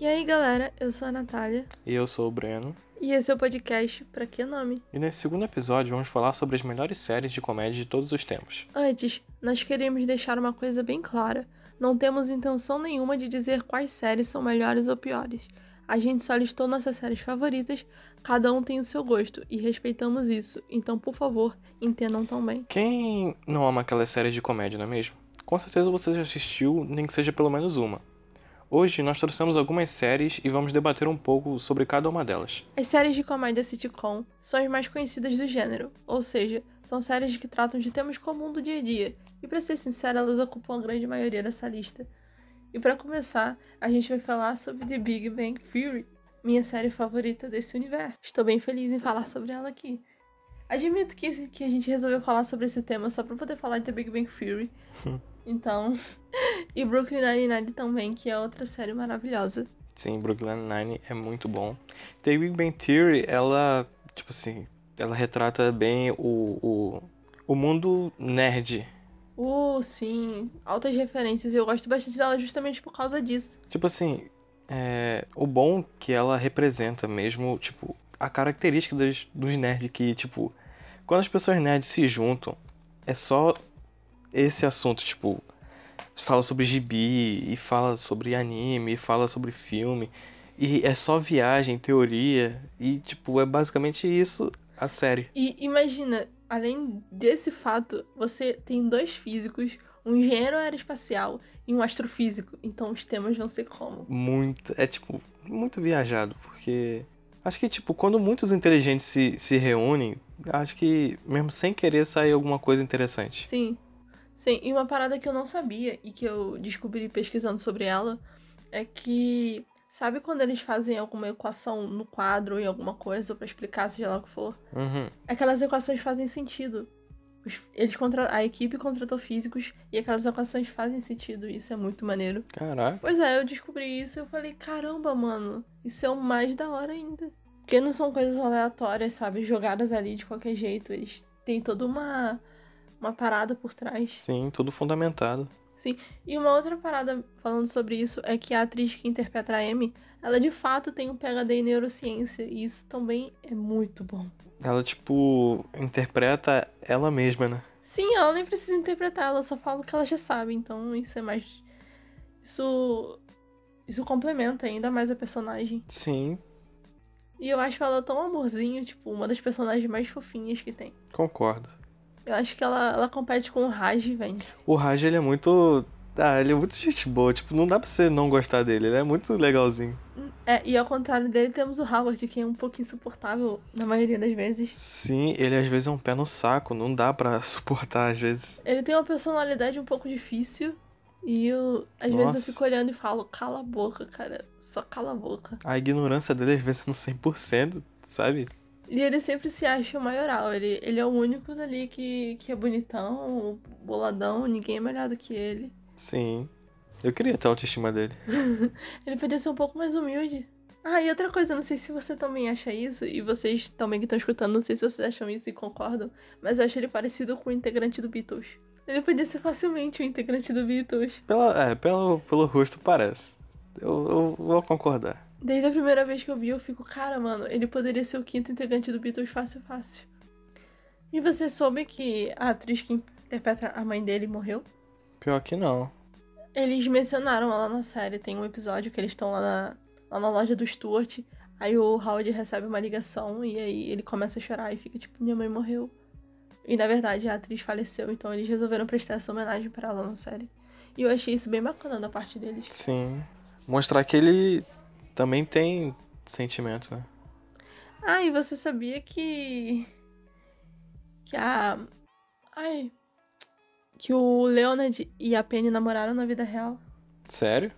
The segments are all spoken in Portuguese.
E aí, galera, eu sou a Natália. E eu sou o Breno. E esse é o podcast Pra Que Nome? E nesse segundo episódio vamos falar sobre as melhores séries de comédia de todos os tempos. Antes, nós queríamos deixar uma coisa bem clara. Não temos intenção nenhuma de dizer quais séries são melhores ou piores. A gente só listou nossas séries favoritas, cada um tem o seu gosto, e respeitamos isso. Então, por favor, entendam também. Quem não ama aquelas séries de comédia, não é mesmo? Com certeza você já assistiu, nem que seja pelo menos uma. Hoje nós trouxemos algumas séries e vamos debater um pouco sobre cada uma delas. As séries de comédia sitcom são as mais conhecidas do gênero, ou seja, são séries que tratam de temas comuns do dia a dia, e para ser sincero, elas ocupam a grande maioria dessa lista. E para começar, a gente vai falar sobre The Big Bang Theory, minha série favorita desse universo. Estou bem feliz em falar sobre ela aqui. Admito que, que a gente resolveu falar sobre esse tema só para poder falar de The Big Bang Theory. então, e Brooklyn Nine-Nine também, que é outra série maravilhosa. Sim, Brooklyn Nine é muito bom. The Big Bang Theory, ela, tipo assim, ela retrata bem o, o, o mundo nerd Uh, sim. Altas referências. Eu gosto bastante dela justamente por causa disso. Tipo assim, é, o bom que ela representa mesmo, tipo, a característica dos, dos nerds que, tipo, quando as pessoas nerds se juntam, é só esse assunto, tipo, fala sobre gibi, e fala sobre anime, e fala sobre filme, e é só viagem, teoria, e, tipo, é basicamente isso a série. E imagina, além desse fato, você tem dois físicos, um engenheiro aeroespacial e um astrofísico. Então os temas vão ser como? Muito. É tipo, muito viajado, porque. Acho que, tipo, quando muitos inteligentes se, se reúnem, acho que mesmo sem querer sair alguma coisa interessante. Sim. Sim, e uma parada que eu não sabia e que eu descobri pesquisando sobre ela é que Sabe quando eles fazem alguma equação no quadro ou em alguma coisa para explicar, seja lá o que for? Uhum. Aquelas equações fazem sentido. Eles contra... A equipe contratou físicos e aquelas equações fazem sentido. Isso é muito maneiro. Caraca. Pois é, eu descobri isso e eu falei, caramba, mano, isso é o mais da hora ainda. Porque não são coisas aleatórias, sabe? Jogadas ali de qualquer jeito. Eles têm toda uma, uma parada por trás. Sim, tudo fundamentado. Sim. E uma outra parada falando sobre isso é que a atriz que interpreta a Amy, ela de fato tem um PhD em neurociência. E isso também é muito bom. Ela, tipo, interpreta ela mesma, né? Sim, ela nem precisa interpretar, ela só fala o que ela já sabe. Então isso é mais. Isso. Isso complementa ainda mais a personagem. Sim. E eu acho ela tão amorzinho, tipo, uma das personagens mais fofinhas que tem. Concordo. Eu acho que ela, ela compete com o Raj e vence. O Raj, ele é muito. Ah, ele é muito gente boa. Tipo, não dá pra você não gostar dele. Ele é muito legalzinho. É, e ao contrário dele, temos o Howard, que é um pouco insuportável na maioria das vezes. Sim, ele às vezes é um pé no saco. Não dá pra suportar às vezes. Ele tem uma personalidade um pouco difícil. E eu, às Nossa. vezes eu fico olhando e falo, cala a boca, cara. Só cala a boca. A ignorância dele às vezes é no 100%, sabe? E ele sempre se acha o maioral. Ele, ele é o único dali que, que é bonitão, boladão, ninguém é melhor do que ele. Sim. Eu queria ter a autoestima dele. ele podia ser um pouco mais humilde. Ah, e outra coisa, não sei se você também acha isso, e vocês também que estão escutando, não sei se vocês acham isso e concordam, mas eu acho ele parecido com o integrante do Beatles. Ele podia ser facilmente o integrante do Beatles. Pela, é, pelo, pelo rosto parece. Eu, eu vou concordar. Desde a primeira vez que eu vi, eu fico, cara, mano, ele poderia ser o quinto integrante do Beatles fácil, fácil. E você soube que a atriz que interpreta a mãe dele morreu? Pior que não. Eles mencionaram ela na série. Tem um episódio que eles estão lá na, lá na loja do Stuart. Aí o Howard recebe uma ligação e aí ele começa a chorar e fica tipo, minha mãe morreu. E na verdade a atriz faleceu, então eles resolveram prestar essa homenagem para ela na série. E eu achei isso bem bacana da parte deles. Sim. Mostrar que ele também tem sentimento, né? Ah, e você sabia que. Que a. Ai. Que o Leonard e a Penny namoraram na vida real. Sério?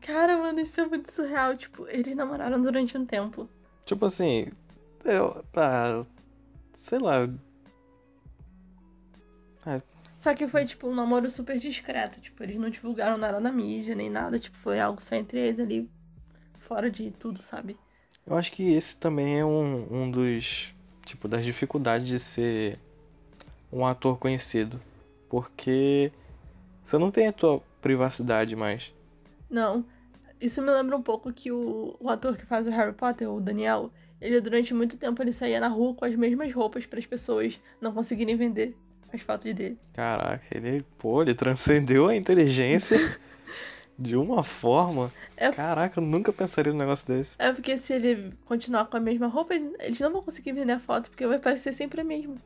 Cara, mano, isso é muito surreal. Tipo, eles namoraram durante um tempo. Tipo assim. Eu. Ah, sei lá. É. Só que foi, tipo, um namoro super discreto. Tipo, eles não divulgaram nada na mídia, nem nada. Tipo, foi algo só entre eles ali, fora de tudo, sabe? Eu acho que esse também é um, um dos. Tipo, das dificuldades de ser um ator conhecido. Porque você não tem a tua privacidade mais. Não. Isso me lembra um pouco que o, o ator que faz o Harry Potter, o Daniel, ele durante muito tempo ele saía na rua com as mesmas roupas para as pessoas não conseguirem vender as fotos dele. Caraca, ele, pô, ele transcendeu a inteligência de uma forma. É- Caraca, eu nunca pensaria num negócio desse. É porque se ele continuar com a mesma roupa, ele- eles não vão conseguir vender a foto, porque vai parecer sempre a mesma.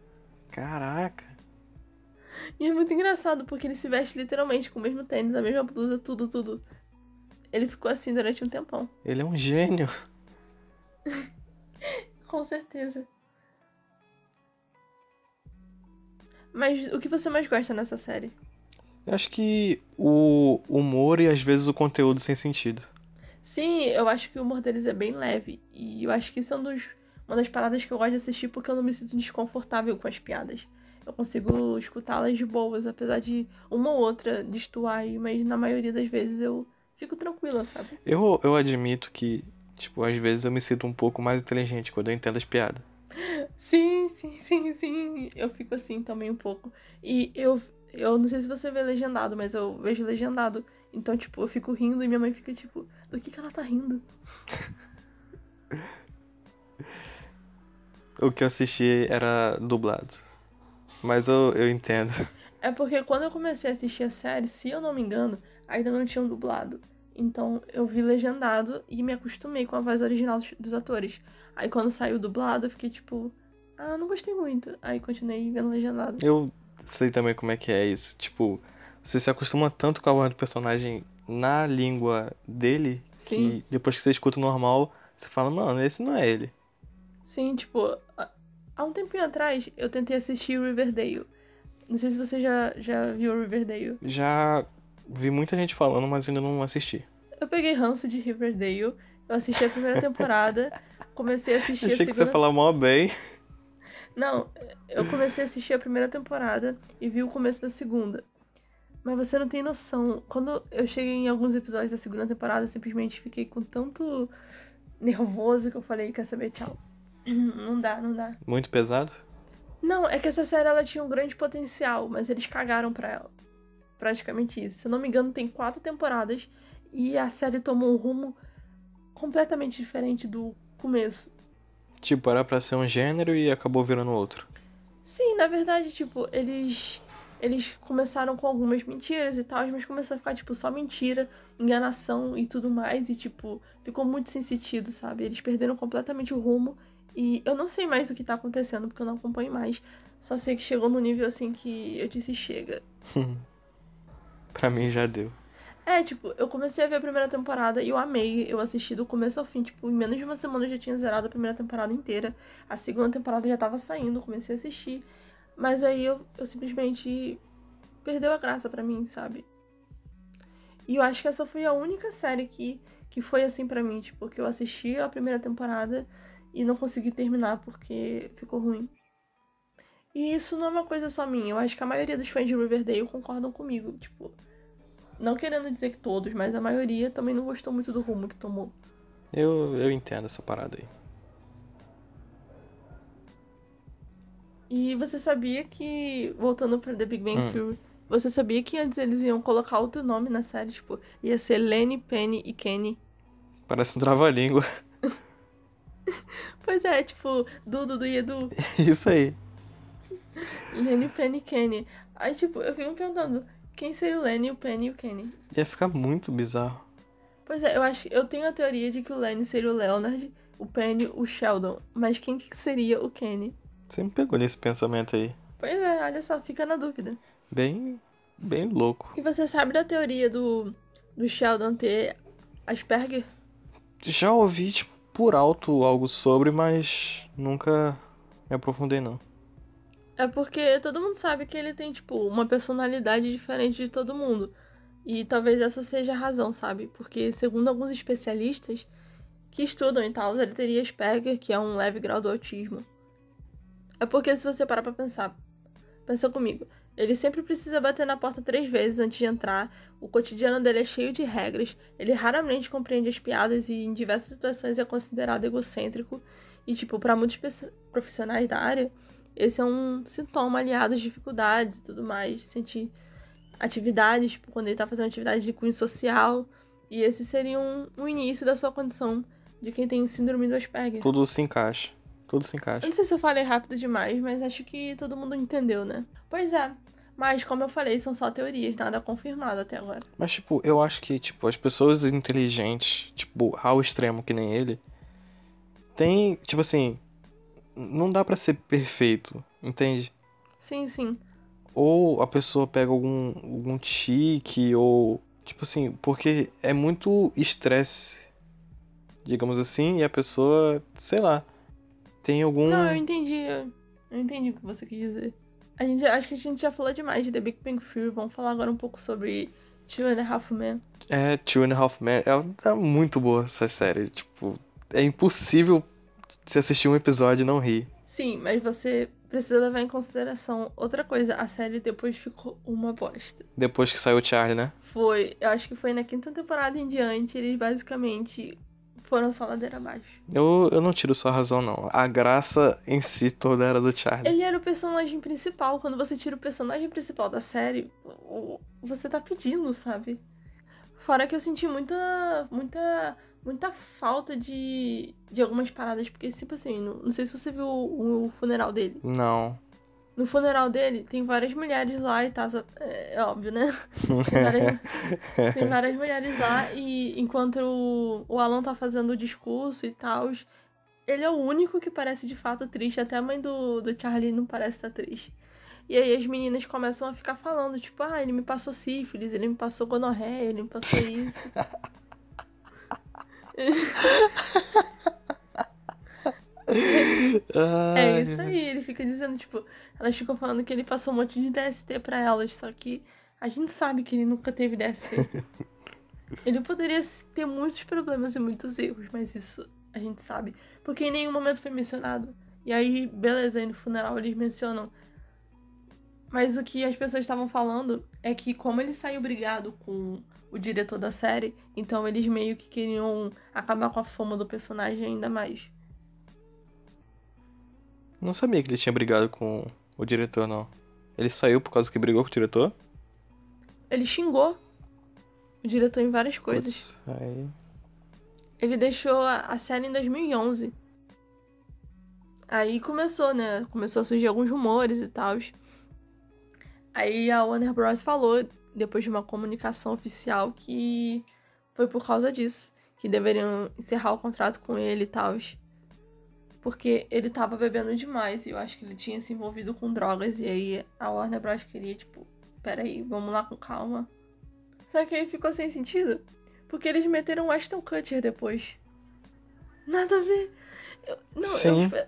Caraca. E é muito engraçado, porque ele se veste literalmente com o mesmo tênis, a mesma blusa, tudo, tudo. Ele ficou assim durante um tempão. Ele é um gênio. Com certeza. Mas o que você mais gosta nessa série? Eu acho que o humor e às vezes o conteúdo sem sentido. Sim, eu acho que o humor deles é bem leve. E eu acho que isso é um dos, uma das paradas que eu gosto de assistir porque eu não me sinto desconfortável com as piadas. Eu consigo escutá-las de boas, apesar de uma ou outra destoar aí, mas na maioria das vezes eu fico tranquila, sabe? Eu, eu admito que, tipo, às vezes eu me sinto um pouco mais inteligente quando eu entendo as piadas. Sim, sim, sim, sim. Eu fico assim também um pouco. E eu, eu não sei se você vê legendado, mas eu vejo legendado. Então, tipo, eu fico rindo e minha mãe fica tipo, do que que ela tá rindo? O que eu assisti era dublado. Mas eu, eu entendo. É porque quando eu comecei a assistir a série, se eu não me engano, ainda não tinham dublado. Então eu vi legendado e me acostumei com a voz original dos, dos atores. Aí quando saiu dublado, eu fiquei tipo, ah, não gostei muito. Aí continuei vendo legendado. Eu sei também como é que é isso. Tipo, você se acostuma tanto com a voz do personagem na língua dele Sim. que depois que você escuta o normal, você fala, mano, esse não é ele. Sim, tipo, há- um tempinho atrás eu tentei assistir Riverdale. Não sei se você já, já viu Riverdale. Já vi muita gente falando, mas ainda não assisti. Eu peguei ranço de Riverdale, eu assisti a primeira temporada, comecei a assistir Achei a que você segunda falar mó bem. Não, eu comecei a assistir a primeira temporada e vi o começo da segunda. Mas você não tem noção. Quando eu cheguei em alguns episódios da segunda temporada, eu simplesmente fiquei com tanto nervoso que eu falei, quer saber, tchau. Não dá, não dá. Muito pesado. Não, é que essa série ela tinha um grande potencial, mas eles cagaram pra ela. Praticamente isso. Se eu não me engano, tem quatro temporadas e a série tomou um rumo completamente diferente do começo. Tipo, era pra ser um gênero e acabou virando outro. Sim, na verdade, tipo, eles eles começaram com algumas mentiras e tal, mas começou a ficar tipo só mentira, enganação e tudo mais e tipo, ficou muito sem sentido, sabe? Eles perderam completamente o rumo e eu não sei mais o que tá acontecendo porque eu não acompanho mais. Só sei que chegou no nível assim que eu disse chega. pra mim já deu. É, tipo, eu comecei a ver a primeira temporada e eu amei. Eu assisti do começo ao fim. Tipo, em menos de uma semana eu já tinha zerado a primeira temporada inteira. A segunda temporada já tava saindo, comecei a assistir. Mas aí eu, eu simplesmente perdeu a graça pra mim, sabe? E eu acho que essa foi a única série que, que foi assim pra mim, tipo, que eu assisti a primeira temporada e não consegui terminar porque ficou ruim. E isso não é uma coisa só minha. Eu acho que a maioria dos fãs de Riverdale concordam comigo. Tipo, não querendo dizer que todos, mas a maioria também não gostou muito do rumo que tomou. Eu, eu entendo essa parada aí. E você sabia que, voltando pra The Big Bang Hum. Theory, você sabia que antes eles iam colocar outro nome na série? Tipo, ia ser Lenny, Penny e Kenny. Parece um trava-língua. Pois é, tipo, Dudu do Edu. Isso aí. Lenny, Penny e Kenny. Aí, tipo, eu fico me perguntando, quem seria o Lenny, o Penny e o Kenny? Ia ficar muito bizarro. Pois é, eu acho eu tenho a teoria de que o Lenny seria o Leonard, o Penny, o Sheldon. Mas quem que seria o Kenny? Você me pegou nesse pensamento aí. Pois é, olha só, fica na dúvida. Bem, bem louco. E você sabe da teoria do, do Sheldon ter Asperger? Já ouvi, tipo, por alto algo sobre, mas nunca me aprofundei não. É porque todo mundo sabe que ele tem, tipo, uma personalidade diferente de todo mundo. E talvez essa seja a razão, sabe? Porque, segundo alguns especialistas que estudam e tal, ele teria Asperger, que é um leve grau do autismo. É porque, se você parar pra pensar, pensa comigo. Ele sempre precisa bater na porta três vezes antes de entrar. O cotidiano dele é cheio de regras. Ele raramente compreende as piadas e, em diversas situações, é considerado egocêntrico. E, tipo, pra muitos profissionais da área, esse é um sintoma aliado às dificuldades e tudo mais, de sentir atividades, tipo, quando ele tá fazendo atividade de cunho social. E esse seria um, um início da sua condição de quem tem síndrome do Asperger. Tudo se encaixa. Tudo se Eu encaixa. não sei se eu falei rápido demais, mas acho que todo mundo entendeu, né? Pois é. Mas, como eu falei, são só teorias, nada confirmado até agora. Mas, tipo, eu acho que, tipo, as pessoas inteligentes, tipo, ao extremo que nem ele, tem, tipo assim, não dá pra ser perfeito, entende? Sim, sim. Ou a pessoa pega algum, algum tique, ou, tipo assim, porque é muito estresse, digamos assim, e a pessoa, sei lá, tem algum. Não, eu entendi. Eu, eu entendi o que você quis dizer. A gente, acho que a gente já falou demais de The Big Bang Theory. Vamos falar agora um pouco sobre Two and a Half Men. É, Two and a Half Men, é, é muito boa essa série, tipo, é impossível se assistir um episódio e não rir. Sim, mas você precisa levar em consideração outra coisa. A série depois ficou uma bosta. Depois que saiu o Charlie, né? Foi, eu acho que foi na quinta temporada em diante, eles basicamente foram só ladeira abaixo. Eu, eu não tiro sua razão, não. A graça em si toda era do Charlie. Ele era o personagem principal. Quando você tira o personagem principal da série, você tá pedindo, sabe? Fora que eu senti muita. muita. muita falta de. de algumas paradas. Porque, tipo assim, não, não sei se você viu o, o funeral dele. Não. No funeral dele, tem várias mulheres lá e tal. só- É, é óbvio, né? Tem várias, tem várias mulheres lá e enquanto o, o Alan tá fazendo o discurso e tal, ele é o único que parece de fato triste. Até a mãe do, do Charlie não parece estar triste. E aí as meninas começam a ficar falando, tipo, ah, ele me passou sífilis, ele me passou gonorreia, ele me passou isso. É isso aí, ele fica dizendo, tipo, elas ficam falando que ele passou um monte de DST pra elas, só que a gente sabe que ele nunca teve DST. ele poderia ter muitos problemas e muitos erros, mas isso a gente sabe. Porque em nenhum momento foi mencionado. E aí, beleza, aí no funeral eles mencionam. Mas o que as pessoas estavam falando é que como ele saiu brigado com o diretor da série, então eles meio que queriam acabar com a fama do personagem ainda mais. Não sabia que ele tinha brigado com o diretor, não. Ele saiu por causa que brigou com o diretor? Ele xingou o diretor em várias coisas. Putz, aí... Ele deixou a a série em 2011. Aí começou, né? Começou a surgir alguns rumores e tal. Aí a Warner Bros. falou, depois de uma comunicação oficial, que foi por causa disso. Que deveriam encerrar o contrato com ele e tal. Porque ele tava bebendo demais e eu acho que ele tinha se envolvido com drogas. E aí a Warner Bros. queria, tipo, peraí, vamos lá com calma. Só que aí ficou sem sentido. Porque eles meteram o Ashton Kutcher depois. Nada a ver. Eu- não, Sim. eu,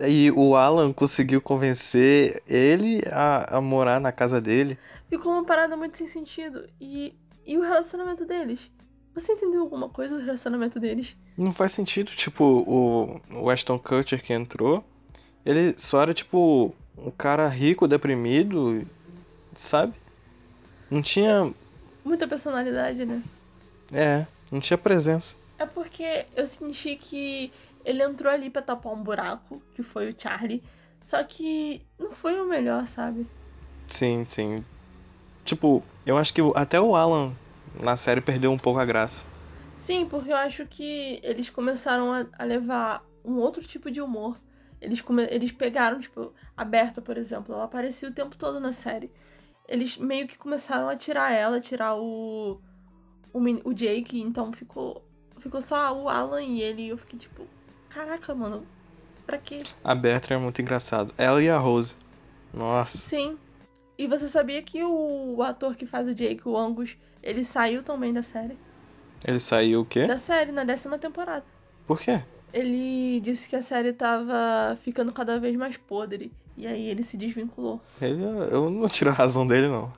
E o Alan conseguiu convencer ele a, a morar na casa dele. ficou uma parada muito sem sentido. E, e o relacionamento deles? Você entendeu alguma coisa do relacionamento deles? Não faz sentido, tipo, o, o Ashton Kutcher que entrou, ele só era, tipo, um cara rico, deprimido, sabe? Não tinha. Muita personalidade, né? É, não tinha presença. É porque eu senti que ele entrou ali pra tapar um buraco, que foi o Charlie. Só que não foi o melhor, sabe? Sim, sim. Tipo, eu acho que até o Alan na série perdeu um pouco a graça. Sim, porque eu acho que eles começaram a, a levar um outro tipo de humor. Eles, come, eles pegaram, tipo, a Berta, por exemplo, ela aparecia o tempo todo na série. Eles meio que começaram a tirar ela, tirar o. o, o Jake, então ficou. Ficou só o Alan e ele. E eu fiquei tipo, caraca, mano, pra quê? A Bertrand é muito engraçado. Ela e a Rose. Nossa. Sim. E você sabia que o, o ator que faz o Jake, o Angus, ele saiu também da série? Ele saiu o quê? Da série, na décima temporada. Por quê? Ele disse que a série tava ficando cada vez mais podre. E aí ele se desvinculou. Ele, eu não tiro a razão dele, não.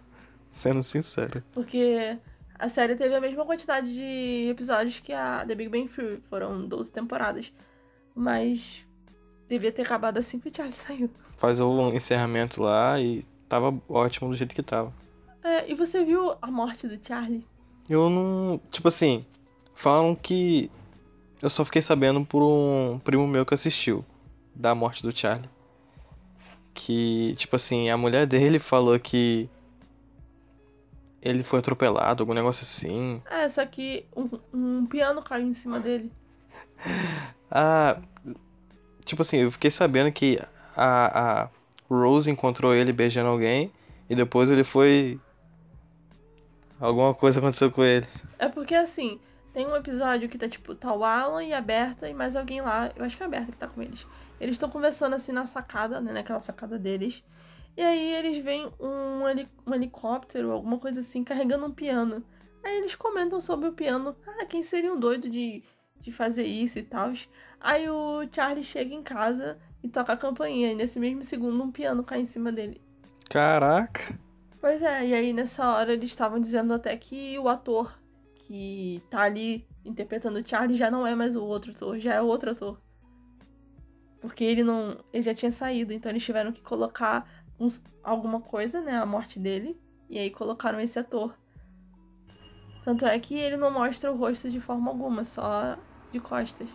Sendo sincero. Porque a série teve a mesma quantidade de episódios que a The Big Bang Theory. Foram 12 temporadas. Mas devia ter acabado assim que o Charlie saiu. Faz o encerramento lá e tava ótimo do jeito que tava. É, e você viu a morte do Charlie? Eu não. Tipo assim, falam que. Eu só fiquei sabendo por um primo meu que assistiu da morte do Charlie. Que, tipo assim, a mulher dele falou que. ele foi atropelado, algum negócio assim. É, só que um, um piano caiu em cima dele. Ah, tipo assim, eu fiquei sabendo que a, a Rose encontrou ele beijando alguém e depois ele foi. Alguma coisa aconteceu com ele. É porque assim, tem um episódio que tá tipo, tá o Alan e a Berta e mais alguém lá. Eu acho que é a Berta que tá com eles. Eles estão conversando assim na sacada, né? Naquela sacada deles. E aí eles veem um, heli um helicóptero, alguma coisa assim, carregando um piano. Aí eles comentam sobre o piano. Ah, quem seria um doido de, de fazer isso e tal. Aí o Charlie chega em casa e toca a campainha. E nesse mesmo segundo um piano cai em cima dele. Caraca! Pois é, e aí nessa hora eles estavam dizendo até que o ator que tá ali interpretando o Charlie já não é mais o outro ator, já é o outro ator. Porque ele não. Ele já tinha saído, então eles tiveram que colocar uns, alguma coisa, né? A morte dele. E aí colocaram esse ator. Tanto é que ele não mostra o rosto de forma alguma, só de costas.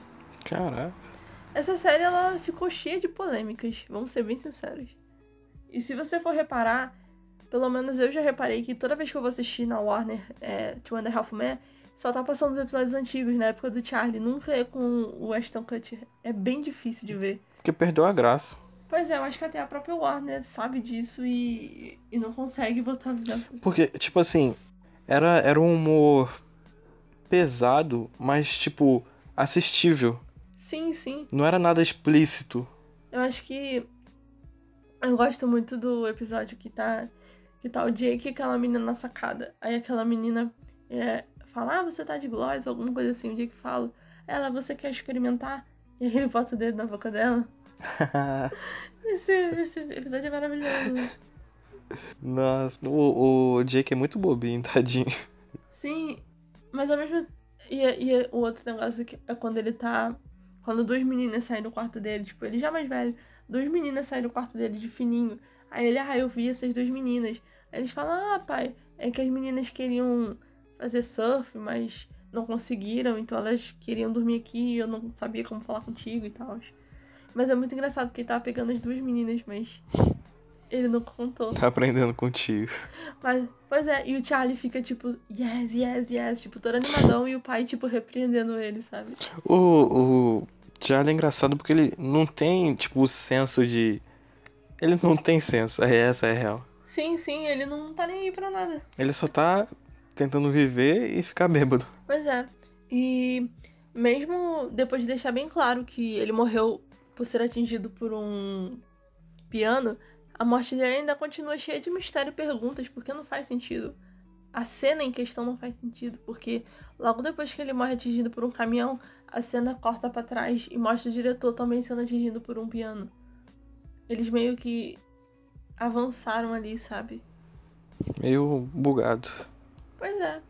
Caraca. Essa série ela ficou cheia de polêmicas, vamos ser bem sinceros. E se você for reparar, pelo menos eu já reparei que toda vez que eu vou assistir na Warner é, Two and a Half Men, só tá passando os episódios antigos, na época do Charlie. Nunca é com o Ashton Kutcher. É bem difícil de ver. Porque perdeu a graça. Pois é, eu acho que até a própria Warner sabe disso e, e não consegue botar graça. Porque, tipo assim, era, era um humor pesado, mas, tipo, assistível. Sim, sim. Não era nada explícito. Eu acho que. Eu gosto muito do episódio que tá. Que tá o Jake e aquela menina na sacada. Aí aquela menina é, fala, ah, você tá de gloss, alguma coisa assim. O Jake fala, ela, você quer experimentar? E aí ele bota o dedo na boca dela. esse, esse episódio é maravilhoso. Nossa, o, o Jake é muito bobinho, tadinho. Sim, mas ao mesmo e, e o outro negócio que é quando ele tá. Quando duas meninas saem do quarto dele, tipo, ele já mais velho, duas meninas saem do quarto dele de fininho. Aí ele, ah, eu vi essas duas meninas. Aí eles falam, ah, pai, é que as meninas queriam fazer surf, mas não conseguiram, então elas queriam dormir aqui e eu não sabia como falar contigo e tal. Mas é muito engraçado porque ele tava pegando as duas meninas, mas ele não contou. Tá aprendendo contigo. Mas, pois é, e o Charlie fica tipo, yes, yes, yes, tipo, todo animadão e o pai, tipo, repreendendo ele, sabe? O, o Charlie é engraçado porque ele não tem, tipo, o senso de. Ele não tem senso, é essa é a real. Sim, sim, ele não tá nem aí pra nada. Ele só tá tentando viver e ficar bêbado. Pois é. E mesmo depois de deixar bem claro que ele morreu por ser atingido por um piano, a morte dele ainda continua cheia de mistério e perguntas, porque não faz sentido. A cena em questão não faz sentido, porque logo depois que ele morre atingido por um caminhão, a cena corta para trás e mostra o diretor também sendo atingido por um piano. Eles meio que avançaram ali, sabe? Meio bugado. Pois é.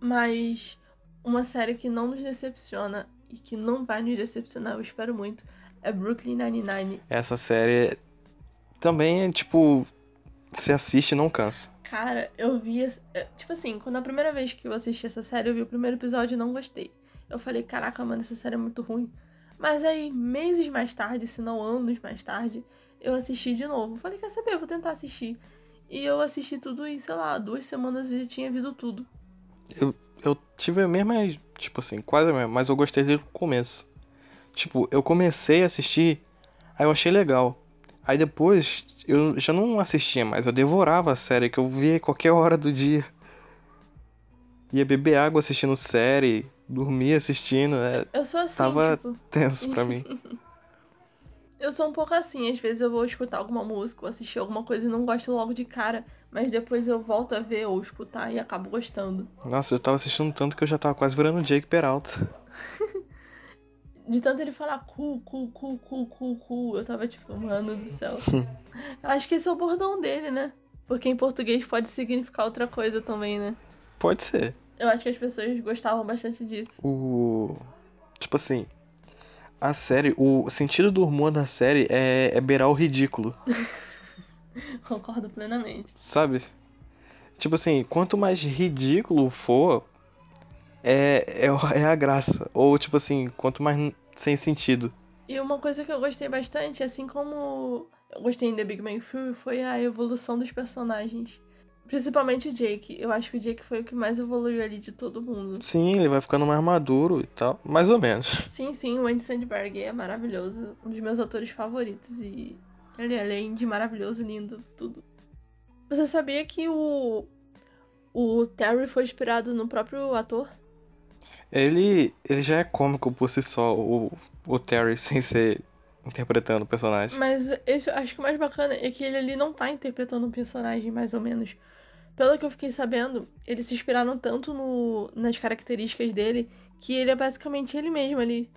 Mas uma série que não nos decepciona e que não vai nos decepcionar, eu espero muito, é Brooklyn Nine-Nine. Essa série também é tipo. Se assiste e não cansa. Cara, eu vi. Tipo assim, quando a primeira vez que eu assisti essa série, eu vi o primeiro episódio e não gostei. Eu falei, caraca, mano, essa série é muito ruim. Mas aí, meses mais tarde, se não anos mais tarde, eu assisti de novo. Falei, quer saber? Eu vou tentar assistir. E eu assisti tudo em, sei lá, duas semanas e já tinha visto tudo. Eu, eu tive a mesma, tipo assim, quase a mesma, mas eu gostei desde o começo. Tipo, eu comecei a assistir, aí eu achei legal. Aí depois eu já não assistia mais, eu devorava a série que eu via qualquer hora do dia. Ia beber água assistindo série, dormia assistindo. É, eu sou assim, tava tipo... tenso pra mim. eu sou um pouco assim, às vezes eu vou escutar alguma música ou assistir alguma coisa e não gosto logo de cara, mas depois eu volto a ver ou escutar e acabo gostando. Nossa, eu tava assistindo tanto que eu já tava quase virando Jake Peralta. de tanto ele falar cu, cu, cu, cu, cu, cu, eu tava tipo, mano do céu. eu acho que esse é o bordão dele, né? Porque em português pode significar outra coisa também, né? Pode ser. Eu acho que as pessoas gostavam bastante disso. O. Tipo assim. A série, o sentido do humor da série é, é beirar o ridículo. Concordo plenamente. Sabe? Tipo assim, quanto mais ridículo for, é, é, é a graça. Ou, tipo assim, quanto mais sem sentido. E uma coisa que eu gostei bastante, assim como eu gostei em The Big Bang Theory, foi a evolução dos personagens. Principalmente o Jake. Eu acho que o Jake foi o que mais evoluiu ali de todo mundo. Sim, ele vai ficando mais maduro e tal. Mais ou menos. Sim, sim, o Andy Sandberg é maravilhoso. Um dos meus atores favoritos. E ele, além de maravilhoso, lindo, tudo. Você sabia que o. O Terry foi inspirado no próprio ator? Ele, ele já é cômico por si só, o, o Terry, sem ser interpretando o personagem. Mas esse acho que o mais bacana é que ele ali não tá interpretando um personagem, mais ou menos. Pelo que eu fiquei sabendo, eles se inspiraram tanto no, nas características dele que ele é basicamente ele mesmo ali.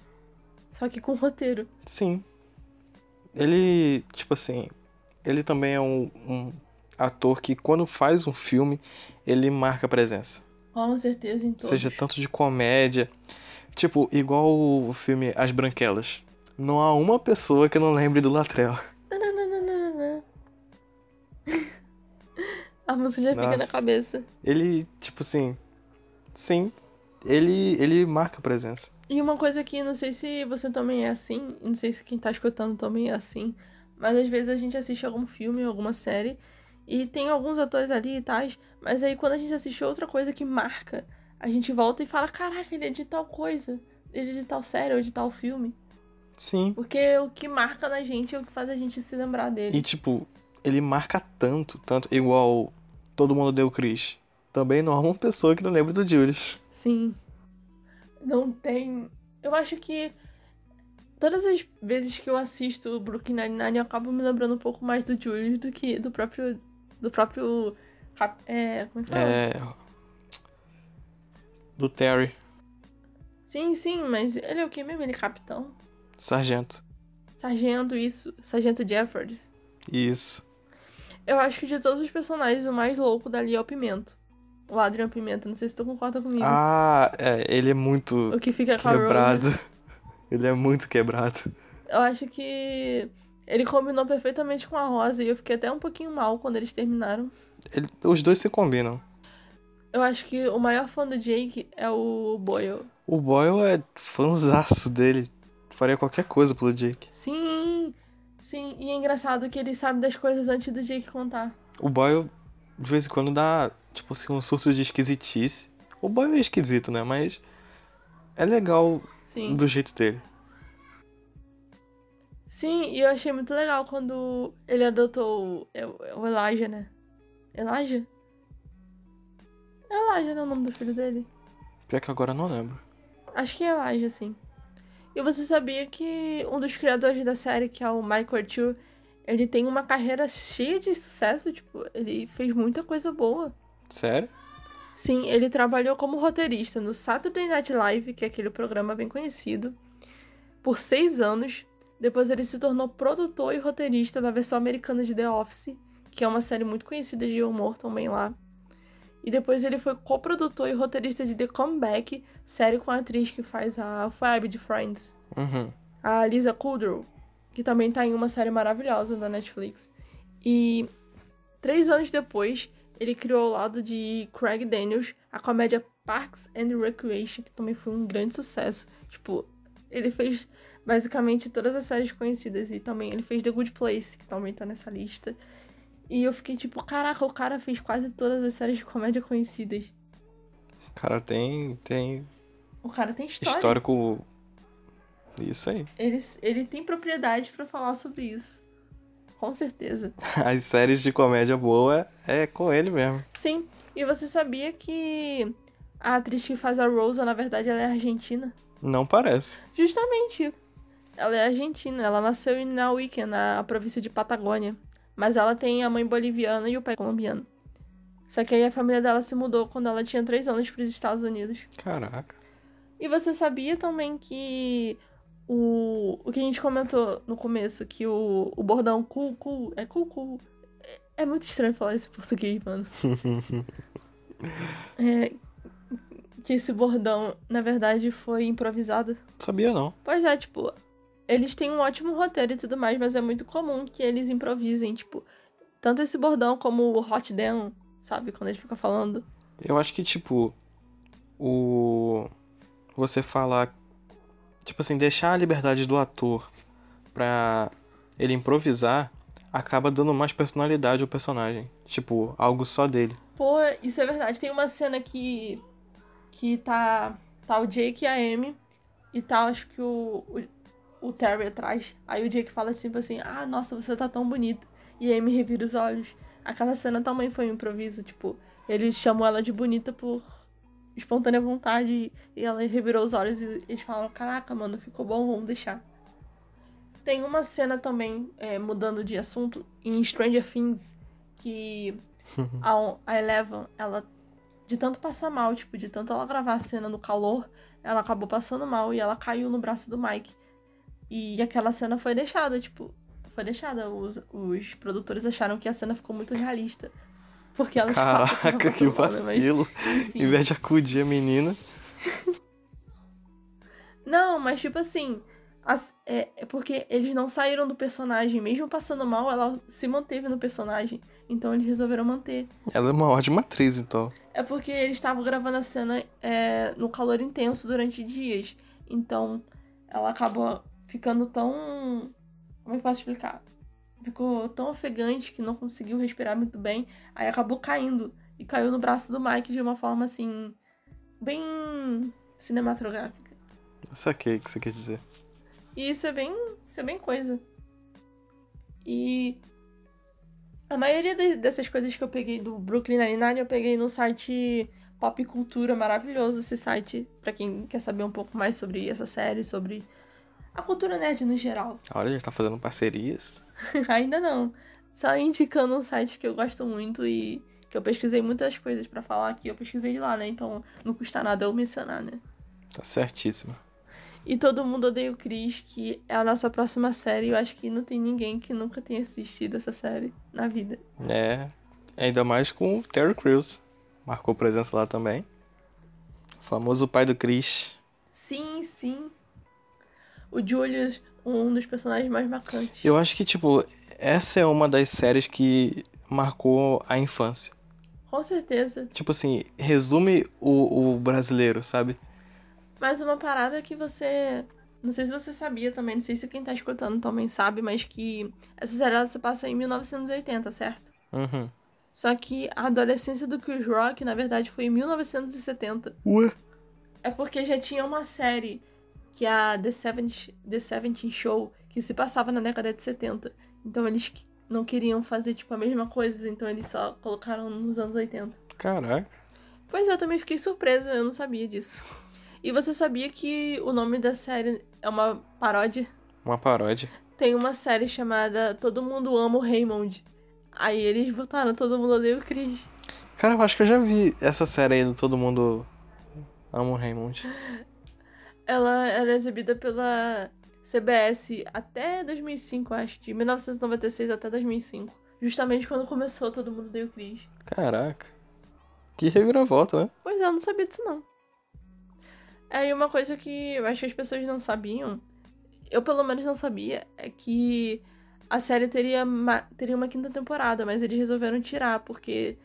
Só que com roteiro. Sim. Ele, tipo assim, ele também é um, um ator que quando faz um filme, ele marca presença. Com certeza, em todos. Seja tanto de comédia. Tipo, igual o filme As Branquelas. Não há uma pessoa que não lembre do Latrell. A música já fica na Nossa. cabeça. Ele, tipo assim. Sim. Ele, ele marca presença. E uma coisa que não sei se você também é assim, não sei se quem tá escutando também é assim, mas às vezes a gente assiste algum filme, alguma série, e tem alguns atores ali e tais, mas aí quando a gente assiste outra coisa que marca, a gente volta e fala, caraca, ele é de tal coisa, ele é de tal série ou de tal filme. Sim. Porque o que marca na gente é o que faz a gente se lembrar dele. E tipo, ele marca tanto, tanto. Igual todo mundo deu Chris. Também não há uma pessoa que não lembre do Julius. Sim. Não tem. Eu acho que todas as vezes que eu assisto o Brooklyn Nine-Nine eu acabo me lembrando um pouco mais do Julius do que do próprio. Do próprio. É. Como é que fala? É. Do Terry, Sim, sim, mas ele é o que mesmo? Ele é capitão? Sargento. Sargento, isso. Sargento Jeffords. Isso. Eu acho que de todos os personagens, o mais louco dali é o Pimento. O Adrian Pimento. Não sei se tu concorda comigo. Ah, é, ele é muito o que fica quebrado. Ele é muito quebrado. Eu acho que ele combinou perfeitamente com a Rosa e eu fiquei até um pouquinho mal quando eles terminaram. Ele- os dois se combinam. Eu acho que o maior fã do Jake é o Boyle. O Boyle é fanzaço dele. Faria qualquer coisa pelo Jake. Sim, sim. E é engraçado que ele sabe das coisas antes do Jake contar. O Boyle, de vez em quando, dá, tipo assim, um surto de esquisitice. O Boyle é esquisito, né? Mas é legal Sim. do jeito dele. Sim, e eu achei muito legal quando ele adotou o, é o o Elijah, né? Elijah? É Elijah, não é o nome do filho dele? Pior que agora eu não lembro. Acho que é Elijah, sim. E você sabia que um dos criadores da série, que é o Michael Arthur, ele tem uma carreira cheia de sucesso, tipo, ele fez muita coisa boa. Sério? Sim, ele trabalhou como roteirista no Saturday Night Live, que é aquele programa bem conhecido, por seis anos. Depois ele se tornou produtor e roteirista da versão americana de The Office, que é uma série muito conhecida de humor também lá. E depois ele foi coprodutor e roteirista de The Comeback, série com a atriz que faz a Phoebe de Friends, Uhum. a Lisa Kudrow, que também tá em uma série maravilhosa da Netflix. E três anos depois, ele criou ao lado de Craig Daniels a comédia Parks and Recreation, que também foi um grande sucesso. Tipo, ele fez basicamente todas as séries conhecidas e também ele fez The Good Place, que também tá nessa lista. E eu fiquei tipo, caraca, o cara fez quase todas as séries de comédia conhecidas. Cara, tem, tem O cara tem história. histórico. Isso aí. Ele, ele tem propriedade pra falar sobre isso. Com certeza. As séries de comédia boa é com ele mesmo. Sim, e você sabia que a atriz que faz a Rosa, na verdade, ela é argentina? Não parece. Justamente. Ela é argentina, ela nasceu em Nauíque, na província de Patagônia. Mas ela tem a mãe boliviana e o pai colombiano. Só que aí a família dela se mudou quando ela tinha 3 anos para os Estados Unidos. Caraca. E você sabia também que o, o que a gente comentou no começo, que o, o bordão cool, cool, é cool, cool. É, é muito estranho falar isso em português, mano. É, que esse bordão, na verdade, foi improvisado. Sabia não. Pois é, tipo, eles têm um ótimo roteiro e tudo mais, mas é muito comum que eles improvisem, tipo, tanto esse bordão como o hot damn, sabe? Quando gente fica falando. Eu acho que, tipo, o. Você falar. Tipo assim, deixar a liberdade do ator pra ele improvisar, acaba dando mais personalidade ao personagem. Tipo, algo só dele. Pô, isso é verdade. Tem uma cena que. que tá. tá o Jake e a Amy. E tá, acho que o, o, Terry atrás. Aí o Jake fala tipo assim: Ah, nossa, você tá tão bonita. E a Amy revira os olhos. Aquela cena também foi um improviso. Tipo, ele chamou ela de bonita por espontânea vontade. E ela revirou os olhos e eles falam: Caraca, mano, ficou bom, vamos deixar. Tem uma cena também, é, mudando de assunto, em Stranger Things, que a, a Eleven, ela, de tanto passar mal, tipo, de tanto ela gravar a cena no calor, ela acabou passando mal e ela caiu no braço do Mike. E aquela cena foi deixada, tipo, foi deixada. Os, os produtores acharam que a cena ficou muito realista. Porque ela de fato, tava Caraca, que né? Mas, vacilo. enfim. Em vez de acudir a menina. Não, mas tipo assim. as- é, é porque eles não saíram do personagem. Mesmo passando mal, ela se manteve no personagem. Então eles resolveram manter. Ela é uma ótima atriz, então. É porque eles estavam gravando a cena é, no calor intenso durante dias. Então ela acabou ficando tão. Como é que posso explicar? Ficou tão ofegante que não conseguiu respirar muito bem. Aí acabou caindo. E caiu no braço do Mike de uma forma assim. bem cinematográfica. Eu saquei o que você quer dizer. E isso é bem. Isso é bem coisa. E. A maioria de- dessas coisas que eu peguei do Brooklyn Nine-Nine, eu peguei no site Pop Cultura, maravilhoso esse site, pra quem quer saber um pouco mais sobre essa série, sobre a cultura nerd no geral. Olha, já tá fazendo parcerias. Ainda não. Só indicando um site que eu gosto muito e que eu pesquisei muitas coisas pra falar aqui, eu pesquisei de lá, né? Então não custa nada eu mencionar, né? Tá certíssima. E Todo Mundo Odeia o Chris, que é a nossa próxima série. Eu acho que não tem ninguém que nunca tenha assistido essa série na vida. É. Ainda mais com o Terry Crews. Marcou presença lá também. O famoso pai do Chris. Sim, sim. O Julius, um dos personagens mais marcantes. Eu acho que, tipo, essa é uma das séries que marcou a infância. Com certeza. Tipo assim, resume o, o brasileiro, sabe? Mas uma parada que você. Não sei se você sabia também, não sei se quem tá escutando também sabe, mas que essa série ela se passa em 1980, certo? Uhum. Só que a adolescência do Chris Rock, na verdade, foi em 1970. Ué? É porque já tinha uma série que é a The Seventh, The Seventeen Show, que se passava na década de 70. Então eles não queriam fazer tipo a mesma coisa, então eles só colocaram nos anos 80. Caraca. Pois é, eu também fiquei surpresa, eu não sabia disso. E você sabia que o nome da série é uma paródia? Uma paródia. Tem uma série chamada Todo Mundo Ama o Raymond. Aí eles botaram Todo Mundo Odeia o Chris. Cara, eu acho que eu já vi essa série aí do Todo Mundo Ama o Raymond. Ela era exibida pela CBS até 2005, acho. De 1996 até 2005. Justamente quando começou Todo Mundo Odeia o Chris. Caraca. Que reviravolta, né? Pois é, eu não sabia disso não. Aí uma coisa que eu acho que as pessoas não sabiam, eu pelo menos não sabia, é que a série teria, teria uma quinta temporada, mas eles resolveram tirar, porque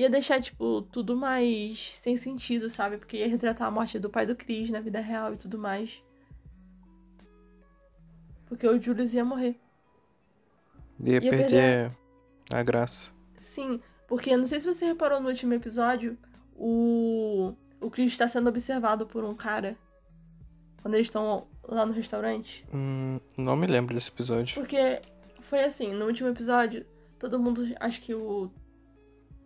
ia deixar, tipo, tudo mais sem sentido, sabe? Porque ia retratar a morte do pai do Chris na vida real e tudo mais. Porque o Julius ia morrer. Ia, Ia perder, perder a graça. Sim, porque não sei se você reparou no último episódio, o, o Chris está sendo observado por um cara quando eles estão lá no restaurante. Hum, não me lembro desse episódio. Porque foi assim, no último episódio, todo mundo. Acho que o.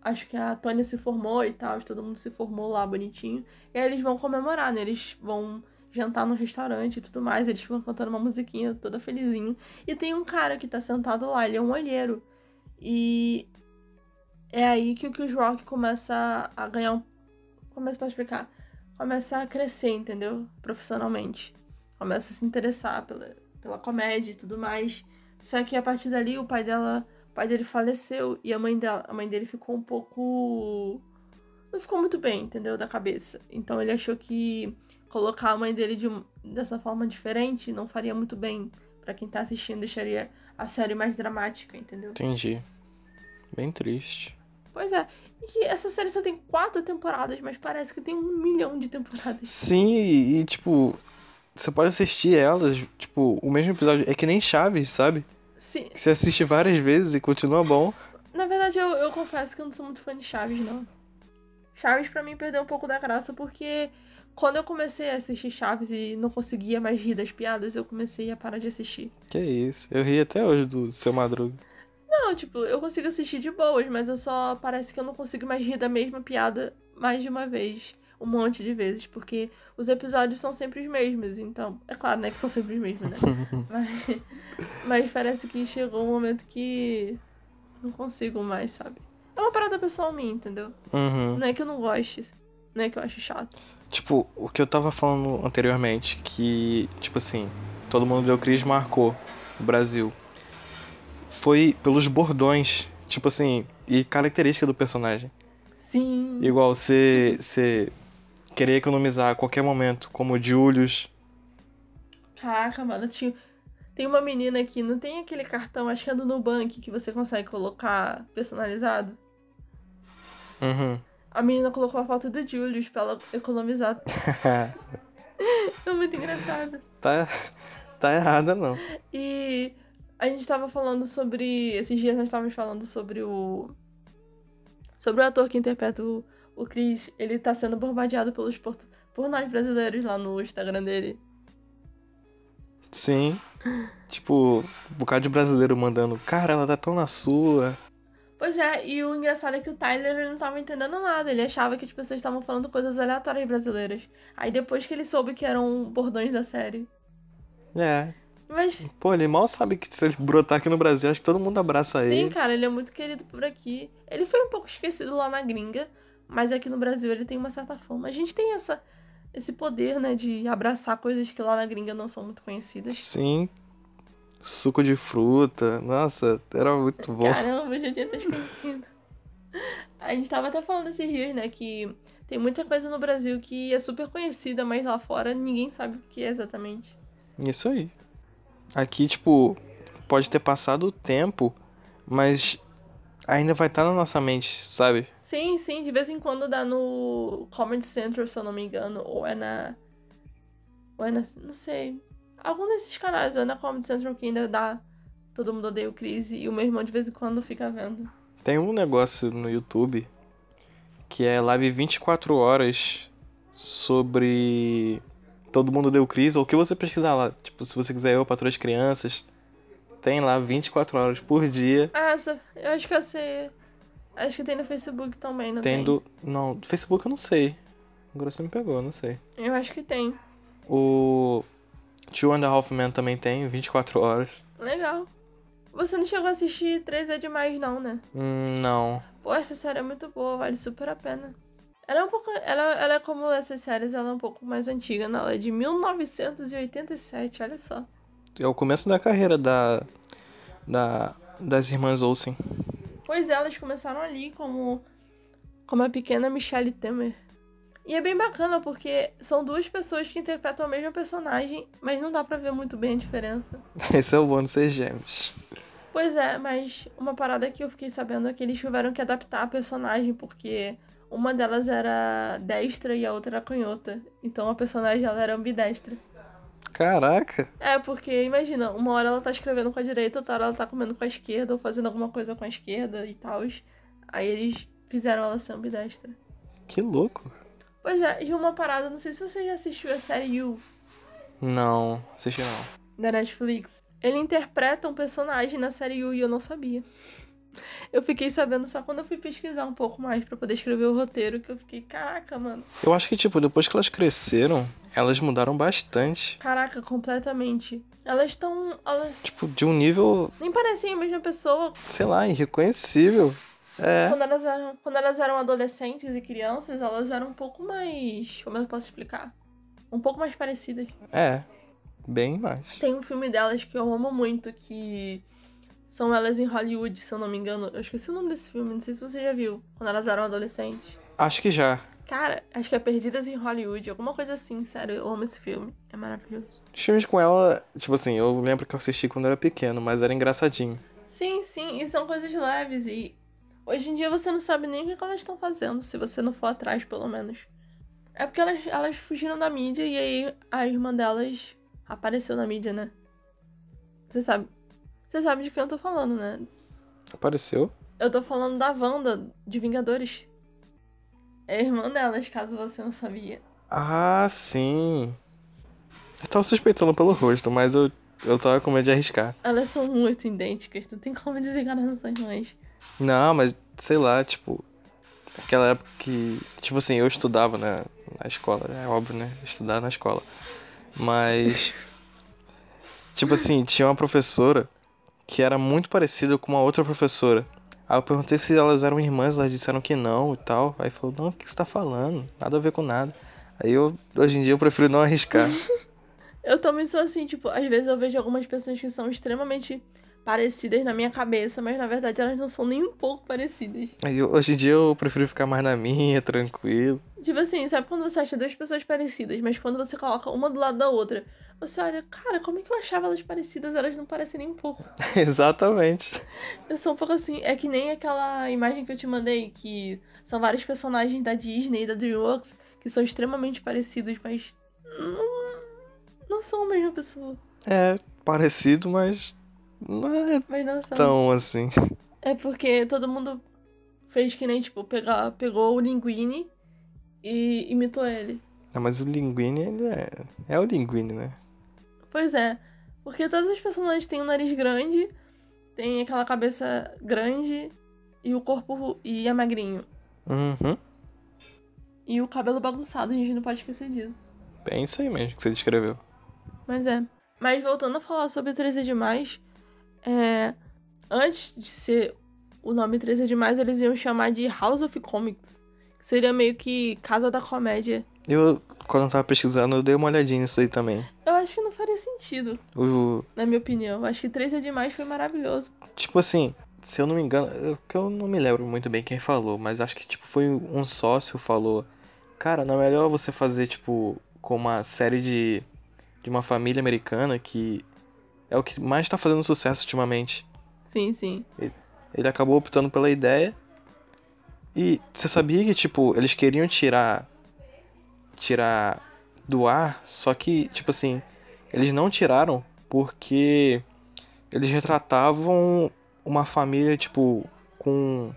Acho que a Tônia se formou e tal, todo mundo se formou lá bonitinho. E aí eles vão comemorar, né? Eles vão jantar no restaurante e tudo mais. Eles ficam cantando uma musiquinha toda felizinho. E tem um cara que tá sentado lá, ele é um olheiro. E é aí que o Chris Rock começa a ganhar um. Eu posso explicar? Começa a crescer, entendeu? Profissionalmente. Começa a se interessar pela, pela comédia e tudo mais. Só que a partir dali o pai dela. O pai dele faleceu e a mãe dela, a mãe dele ficou um pouco. Não ficou muito bem, entendeu? Da cabeça. Então ele achou que colocar a mãe dele de, dessa forma diferente não faria muito bem pra quem tá assistindo, deixaria a série mais dramática, entendeu? Entendi. Bem triste. Pois é. E essa série só tem quatro temporadas, mas parece que tem um milhão de temporadas. Sim, e, e, tipo, você pode assistir elas, tipo, o mesmo episódio. É que nem Chaves, sabe? Sim, Você assiste várias vezes e continua bom. na verdade eu, eu confesso que eu não sou muito fã de Chaves, não. Chaves pra mim perdeu um pouco da graça porque quando eu comecei a assistir Chaves e não conseguia mais rir das piadas, eu comecei a parar de assistir. Que isso. Eu ri até hoje do seu Madruga. Não, tipo, eu consigo assistir de boas, mas eu só parece que eu não consigo mais rir da mesma piada mais de uma vez. Um monte de vezes, porque os episódios são sempre os mesmos, então. É claro, né, que são sempre os mesmos, né? mas, mas parece que chegou um momento que não consigo mais, sabe? É uma parada pessoal minha, entendeu? Uhum. Não é que eu não goste, não é que eu acho chato. Tipo, o que eu tava falando anteriormente, que, tipo assim, todo mundo deu Cris marcou o Brasil. Foi pelos bordões, tipo assim, e característica do personagem. Sim. Igual você, você querer economizar a qualquer momento, como o Julius. Caraca, mano, tinha. Tem uma menina aqui, não tem aquele cartão, acho que é do Nubank, que você consegue colocar personalizado? Uhum. A menina colocou a foto do Julius pra ela economizar. É muito engraçado. tá, tá errada não. E a gente tava falando sobre. Esses dias nós estávamos falando sobre o. Sobre o ator que interpreta o, o Chris. Ele tá sendo bombardeado pelos portu... por nós brasileiros lá no Instagram dele. Sim. Tipo, um bocado de brasileiro mandando, cara, ela tá tão na sua. Pois é, e o engraçado é que o Tyler ele não tava entendendo nada. Ele achava que as pessoas estavam falando coisas aleatórias brasileiras. Aí depois que ele soube que eram bordões da série. É. Mas, Pô, ele mal sabe que se ele brotar aqui no Brasil, acho que todo mundo abraça sim, ele. cara, ele é muito querido por aqui. Ele foi um pouco esquecido lá na gringa, mas aqui no Brasil ele tem uma certa fama. A gente tem essa, esse poder, né, de abraçar coisas que lá na gringa não são muito conhecidas. Sim. Suco de fruta. Nossa, era muito bom. Caramba, já tinha até esquecido. A gente tava até falando esses dias, né, que tem muita coisa no Brasil que é super conhecida, mas lá fora ninguém sabe o que é exatamente. Isso aí. Aqui, tipo, pode ter passado o tempo, mas ainda vai estar na nossa mente, sabe? Sim, sim, de vez em quando dá no Comedy Central, se eu não me engano, ou é na. Ou é na. Não sei. Algum desses canais, ou é na Comedy Central que ainda dá. Todo mundo odeia o Chris e o meu irmão de vez em quando fica vendo. Tem um negócio no YouTube que é live 24 horas sobre Todo Mundo Deu Cris, ou o que você pesquisar lá. Tipo, se você quiser eu, Patrulha das Crianças, tem lá 24 horas por dia. Ah, eu acho que eu sei. Acho que tem no Facebook também, não tem? Tendo. Não, do Facebook eu não sei. Agora você me pegou, não sei. Eu acho que tem. O Two and a Half Men também tem, 24 horas. Legal. Você não chegou a assistir 3 é demais, não, né? Hum, não. Pô, essa série é muito boa, vale super a pena. Ela é um pouco. Ela, ela é como essas séries, ela é um pouco mais antiga, né? Ela é de 1987, olha só. É o começo da carreira da. da das irmãs Olsen. Pois é, elas começaram ali como. como a pequena Michelle Temer. E é bem bacana porque são duas pessoas que interpretam a mesma personagem, mas não dá pra ver muito bem a diferença. Esse é o bom de ser gêmeos. Pois é, mas uma parada que eu fiquei sabendo é que eles tiveram que adaptar a personagem, porque uma delas era destra e a outra era canhota. Então a personagem dela era ambidestra. Caraca. É, porque imagina, uma hora ela tá escrevendo com a direita, outra hora ela tá comendo com a esquerda, ou fazendo alguma coisa com a esquerda e tal. Aí eles fizeram ela ser ambidestra. Que louco. Pois é, e uma parada, não sei se você já assistiu a série You Não, assisti não. da Netflix. Ele interpreta um personagem na série You e eu não sabia. Eu fiquei sabendo só quando eu fui pesquisar um pouco mais pra poder escrever o roteiro, que eu fiquei, caraca, mano. Eu acho que, tipo, depois que elas cresceram, elas mudaram bastante. Caraca, completamente. Elas estão. Elas Tipo, de um nível, nem parecem a mesma pessoa sei lá, irreconhecível. É. Quando elas, eram, quando elas eram adolescentes e crianças, elas eram um pouco mais. Como eu posso explicar? Um pouco mais parecidas. É. Bem mais. Tem um filme delas que eu amo muito, que são elas em Hollywood, se eu não me engano. Eu esqueci o nome desse filme, não sei se você já viu. Quando elas eram adolescentes. Acho que já. Cara, acho que é Perdidas em Hollywood, alguma coisa assim, sério. Eu amo esse filme. É maravilhoso. Os filmes com ela, tipo assim, eu lembro que eu assisti quando era pequeno, mas era engraçadinho. Sim, sim, e são coisas leves e hoje em dia você não sabe nem o que elas estão fazendo, se você não for atrás, pelo menos. É porque elas, elas fugiram da mídia e aí a irmã delas apareceu na mídia, né? Você sabe. Você sabe de quem eu tô falando, né? Apareceu? Eu tô falando da Wanda, de Vingadores. É a irmã delas, caso você não sabia. Ah, sim. Eu tava suspeitando pelo rosto, mas eu, eu tava com medo de arriscar. Elas são muito idênticas, não tem como dizer que elas não são irmãs. Não, mas sei lá, tipo. Aquela época que. Tipo assim, eu estudava né, na escola, é óbvio, né? Estudar na escola. Mas. tipo assim, tinha uma professora que era muito parecida com uma outra professora. Aí eu perguntei se elas eram irmãs, elas disseram que não e tal. Aí falou, não, o que você tá falando? Nada a ver com nada. Aí eu, hoje em dia, eu prefiro não arriscar. eu também sou assim, tipo, às vezes eu vejo algumas pessoas que são extremamente parecidas na minha cabeça, mas na verdade elas não são nem um pouco parecidas. Eu, hoje em dia eu prefiro ficar mais na minha, tranquilo. Tipo assim, sabe quando você acha duas pessoas parecidas, mas quando você coloca uma do lado da outra, você olha, cara, como é que eu achava elas parecidas? Elas não parecem nem um pouco. Exatamente. Eu sou um pouco assim, é que nem aquela imagem que eu te mandei, que são vários personagens da Disney e da DreamWorks que são extremamente parecidos, mas não, não são a mesma pessoa. É, parecido, mas não é tão assim. É porque todo mundo fez que nem, tipo, pegar, pegou o Linguini e imitou ele. Não, mas o Linguini, ele é. É o Linguini, né? Pois é. Porque todos os personagens têm um nariz grande, tem aquela cabeça grande e o corpo e é magrinho. Uhum. E o cabelo bagunçado, a gente não pode esquecer disso. Bem isso aí mesmo que você descreveu. Mas é. Mas voltando a falar sobre 13 demais, é... antes de ser o nome 13 demais, eles iam chamar de House of Comics. Que seria meio que Casa da Comédia. Eu, quando eu tava pesquisando, eu dei uma olhadinha nisso aí também. Eu acho que não faria sentido. O... Na minha opinião. Eu acho que 13 demais foi maravilhoso. Tipo assim, se eu não me engano, eu, que eu não me lembro muito bem quem falou, mas acho que tipo foi um sócio falou, cara, não é melhor você fazer tipo com uma série de de uma família americana que é o que mais tá fazendo sucesso ultimamente. Sim, sim. Ele, ele acabou optando pela ideia. E você sabia que tipo eles queriam tirar tirar do ar, só que tipo assim, eles não tiraram porque eles retratavam uma família, tipo, com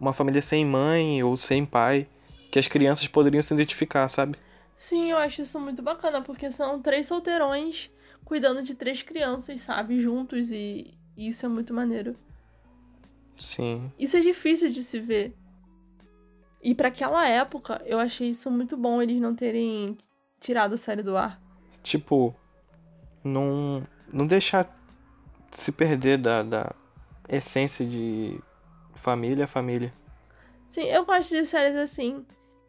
uma família sem mãe ou sem pai, que as crianças poderiam se identificar, sabe? Sim, eu acho isso muito bacana, porque são três solteirões cuidando de três crianças, sabe? Juntos, e isso é muito maneiro. Sim. Isso é difícil de se ver. E para aquela época, eu achei isso muito bom eles não terem tirado a série do ar. Tipo, não, não deixar se perder da, da essência de família, família. Sim, eu gosto de séries assim.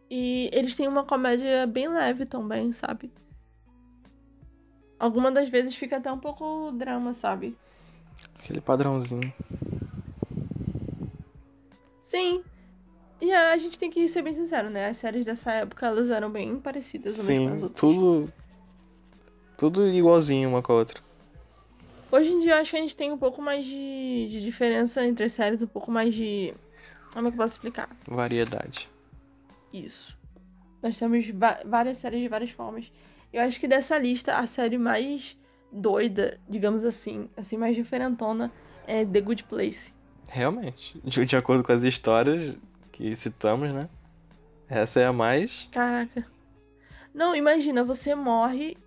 E eles têm uma comédia bem leve também, sabe? Algumas das vezes fica até um pouco drama, sabe? Aquele padrãozinho. Sim. E a gente tem que ser bem sincero, né? As séries dessa época, elas eram bem parecidas umas Sim, com as outras. tudo tudo igualzinho uma com a outra. Hoje em dia eu acho que a gente tem um pouco mais de, de diferença entre as séries, um pouco mais de. Como é que eu posso explicar? Variedade. Isso. Nós temos várias séries de várias formas. Eu acho que dessa lista, a série mais doida, digamos assim, assim, mais diferentona, é The Good Place. Realmente. De, de acordo com as histórias que citamos, né? Essa é a mais. Caraca. Não, imagina, você morre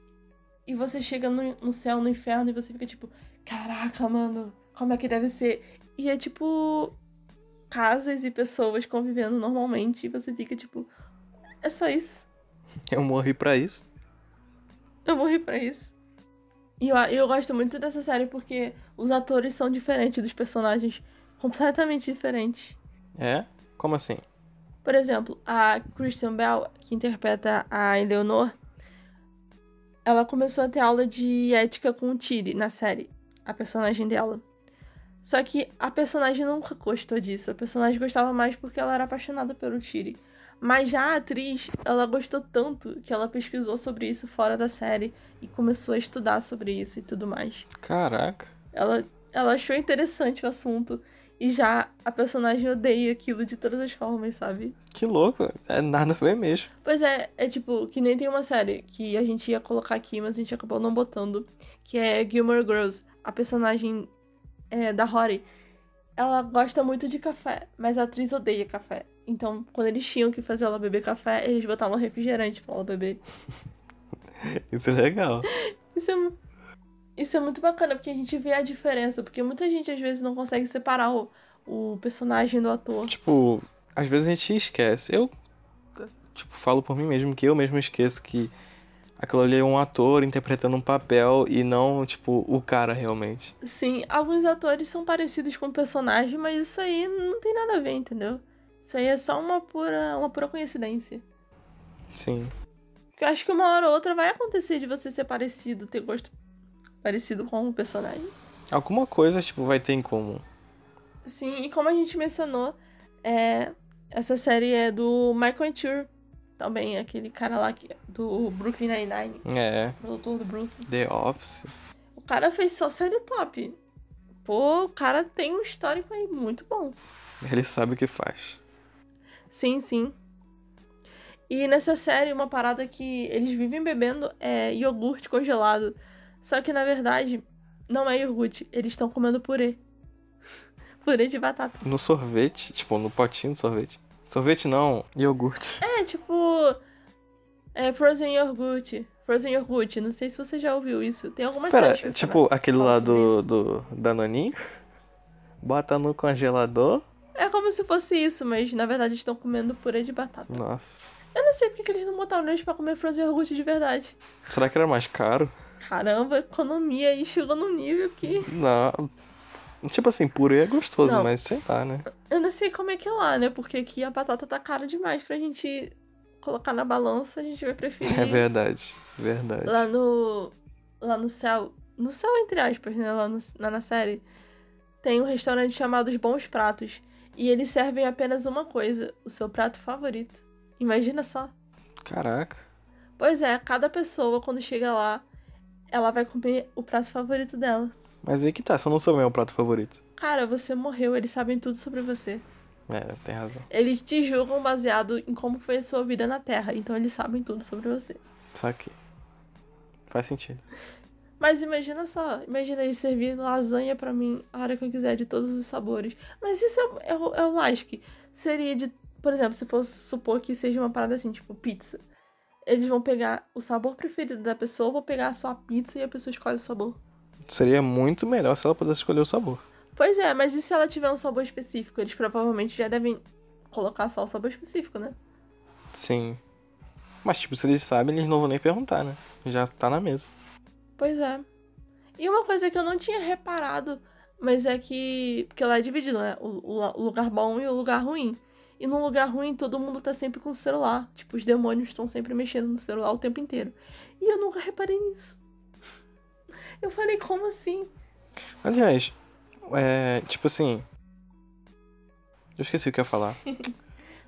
e você chega no, no céu, no inferno, e você fica tipo, caraca, mano, como é que deve ser? E é tipo casas e pessoas convivendo normalmente, e você fica tipo, é só isso. Eu morri pra isso. Eu morri pra isso. E eu, eu gosto muito dessa série porque os atores são diferentes dos personagens, completamente diferentes. É? Como assim? Por exemplo, a Christian Bell, que interpreta a Eleanor, ela começou a ter aula de ética com o Tiri na série, a personagem dela. Só que a personagem nunca gostou disso. A personagem gostava mais porque ela era apaixonada pelo Tiri. Mas já a atriz, ela gostou tanto que ela pesquisou sobre isso fora da série e começou a estudar sobre isso e tudo mais. Caraca. Ela, ela achou interessante o assunto e já a personagem odeia aquilo de todas as formas, sabe? Que louco, é nada a ver mesmo. Pois é, é tipo, que nem tem uma série que a gente ia colocar aqui, mas a gente acabou não botando, que é Gilmore Girls. A personagem é, da Rory, ela gosta muito de café, mas a atriz odeia café. Então, quando eles tinham que fazer ela beber café, eles botavam refrigerante pra ela beber. Isso é legal. Isso é, isso é muito bacana, porque a gente vê a diferença. Porque muita gente, às vezes, não consegue separar o, o personagem do ator. Tipo, às vezes a gente esquece. Eu, tipo, falo por mim mesmo que eu mesmo esqueço que aquilo ali é um ator interpretando um papel e não, tipo, o cara realmente. Sim, alguns atores são parecidos com o personagem, mas isso aí não tem nada a ver, entendeu? Isso aí é só uma pura, uma pura coincidência. Sim. Porque eu acho que uma hora ou outra vai acontecer de você ser parecido, ter gosto parecido com o personagem. Alguma coisa, tipo, vai ter em comum. Sim, e como a gente mencionou, é, essa série é do Michael Tour, também aquele cara lá que, do Brooklyn Nine-Nine, É, produtor do Brooklyn. The Office. O cara fez só série top. Pô, o cara tem um histórico aí muito bom. Ele sabe o que faz. Sim, sim. E nessa série, uma parada que eles vivem bebendo é iogurte congelado. Só que na verdade, não é iogurte, eles estão comendo purê. purê de batata. No sorvete, tipo, no potinho de sorvete. Sorvete não, iogurte. É, tipo. É Frozen Yogurt. Frozen Yogurt. Não sei se você já ouviu isso. Tem algumas Pera, séries que tipo, aquele lá do, do Danoninho. Bota no congelador. É como se fosse isso, mas na verdade estão comendo purê de batata. Nossa. Eu não sei porque que eles não botaram eles pra comer Frozen Yogurt de verdade. Será que era mais caro? Caramba, economia aí chegou num nível que. Não. Tipo assim, purê é gostoso, Não. mas sei lá, né? Eu não sei como é que é lá, né? Porque aqui a batata tá cara demais pra gente colocar na balança, a gente vai preferir. É verdade. Verdade. Lá no. Lá no céu. No céu, entre aspas, né? Lá, no- lá na série. Tem um restaurante chamado Os Bons Pratos. E eles servem apenas uma coisa: o seu prato favorito. Imagina só. Caraca. Pois é, cada pessoa, quando chega lá, ela vai comer o prato favorito dela. Mas aí que tá, se eu não souber o prato favorito. Cara, você morreu, eles sabem tudo sobre você. É, tem razão. Eles te julgam baseado em como foi a sua vida na Terra, então eles sabem tudo sobre você. Saquei. Faz sentido. Mas imagina só, imagina eles servir lasanha pra mim a hora que eu quiser, de todos os sabores. Mas isso é, é, o- é o lasque. Seria de, por exemplo, se fosse supor que seja uma parada assim, tipo pizza. Eles vão pegar o sabor preferido da pessoa, vão pegar só a pizza e a pessoa escolhe o sabor. Seria muito melhor se ela pudesse escolher o sabor. Pois é, mas e se ela tiver um sabor específico? Eles provavelmente já devem colocar só o sabor específico, né? Sim. Mas, tipo, se eles sabem, eles não vão nem perguntar, né? Já tá na mesa. Pois é. E uma coisa que eu não tinha reparado, mas é que. Porque lá é dividido, né? O, o- o lugar bom e o lugar ruim. E no lugar ruim, todo mundo tá sempre com o celular. Tipo, os demônios estão sempre mexendo no celular o tempo inteiro. E eu nunca reparei nisso. Eu falei, como assim? Aliás, é. Tipo assim. Eu esqueci o que eu ia falar.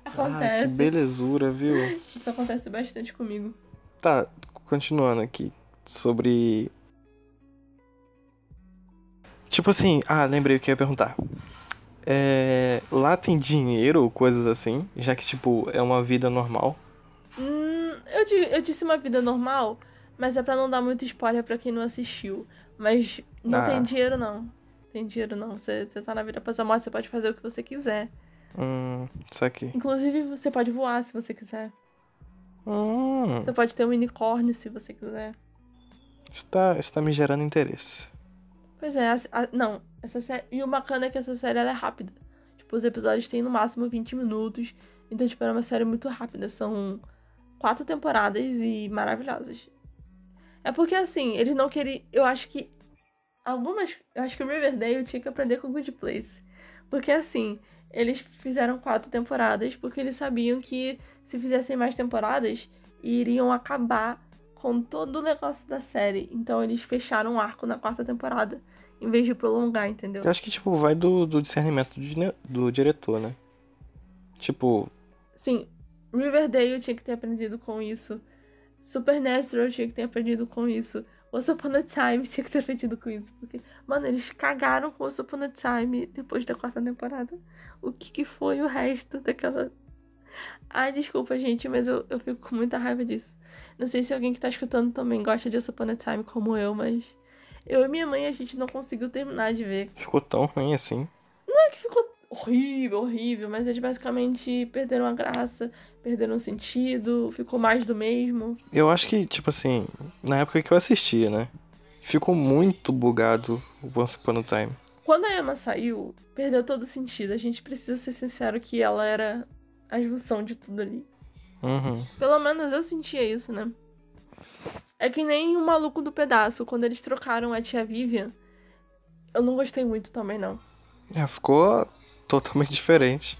Ah, que Acontece. belezura, viu? Isso acontece bastante comigo. Tá, continuando aqui. Sobre. Tipo assim, ah, lembrei o que eu ia perguntar. É, lá tem dinheiro ou coisas assim? Já que, tipo, é uma vida normal. Hum, eu, eu disse uma vida normal, mas é pra não dar muito spoiler pra quem não assistiu. Mas não Ah. tem dinheiro, não. Tem dinheiro, não. Você, você tá na vida após a morte, você pode fazer o que você quiser. Hum, isso aqui. Inclusive, você pode voar se você quiser. Hum, Você pode ter um unicórnio se você quiser. Está, está me gerando interesse. Pois é, a- a- não. Essa série. E o bacana é que essa série é rápida. Tipo, os episódios têm no máximo 20 minutos. Então, tipo, é uma série muito rápida. São quatro temporadas e maravilhosas. É porque, assim, eles não queriam. Eu acho que. Algumas. Eu acho que o Riverdale tinha que aprender com o Good Place. Porque, assim, eles fizeram quatro temporadas porque eles sabiam que se fizessem mais temporadas, iriam acabar com todo o negócio da série. Então eles fecharam o arco na quarta temporada, em vez de prolongar, entendeu? Eu acho que, tipo, vai do, do discernimento do, do diretor, né? Tipo, Sim, Riverdale tinha que ter aprendido com isso. Supernatural tinha que ter aprendido com isso. Once Upon a Time tinha que ter aprendido com isso. Porque, mano, eles cagaram com Once Upon a Time depois da quarta temporada. O que, que foi o resto daquela. Ai, desculpa, gente, mas eu, eu fico com muita raiva disso. Não sei se alguém que tá escutando também gosta de Upon a Time como eu, mas. Eu e minha mãe, a gente não conseguiu terminar de ver. Ficou tão ruim assim. Não é que ficou horrível, horrível, mas eles basicamente perderam a graça, perderam o sentido, ficou mais do mesmo. Eu acho que, tipo assim, na época que eu assistia, né? Ficou muito bugado o Once Upon a Time. Quando a Emma saiu, perdeu todo o sentido. A gente precisa ser sincero que ela era a junção de tudo ali. Uhum. Pelo menos eu sentia isso, né? É que nem o maluco do pedaço, quando eles trocaram a tia Vivian. Eu não gostei muito também, não. É, ficou totalmente diferente.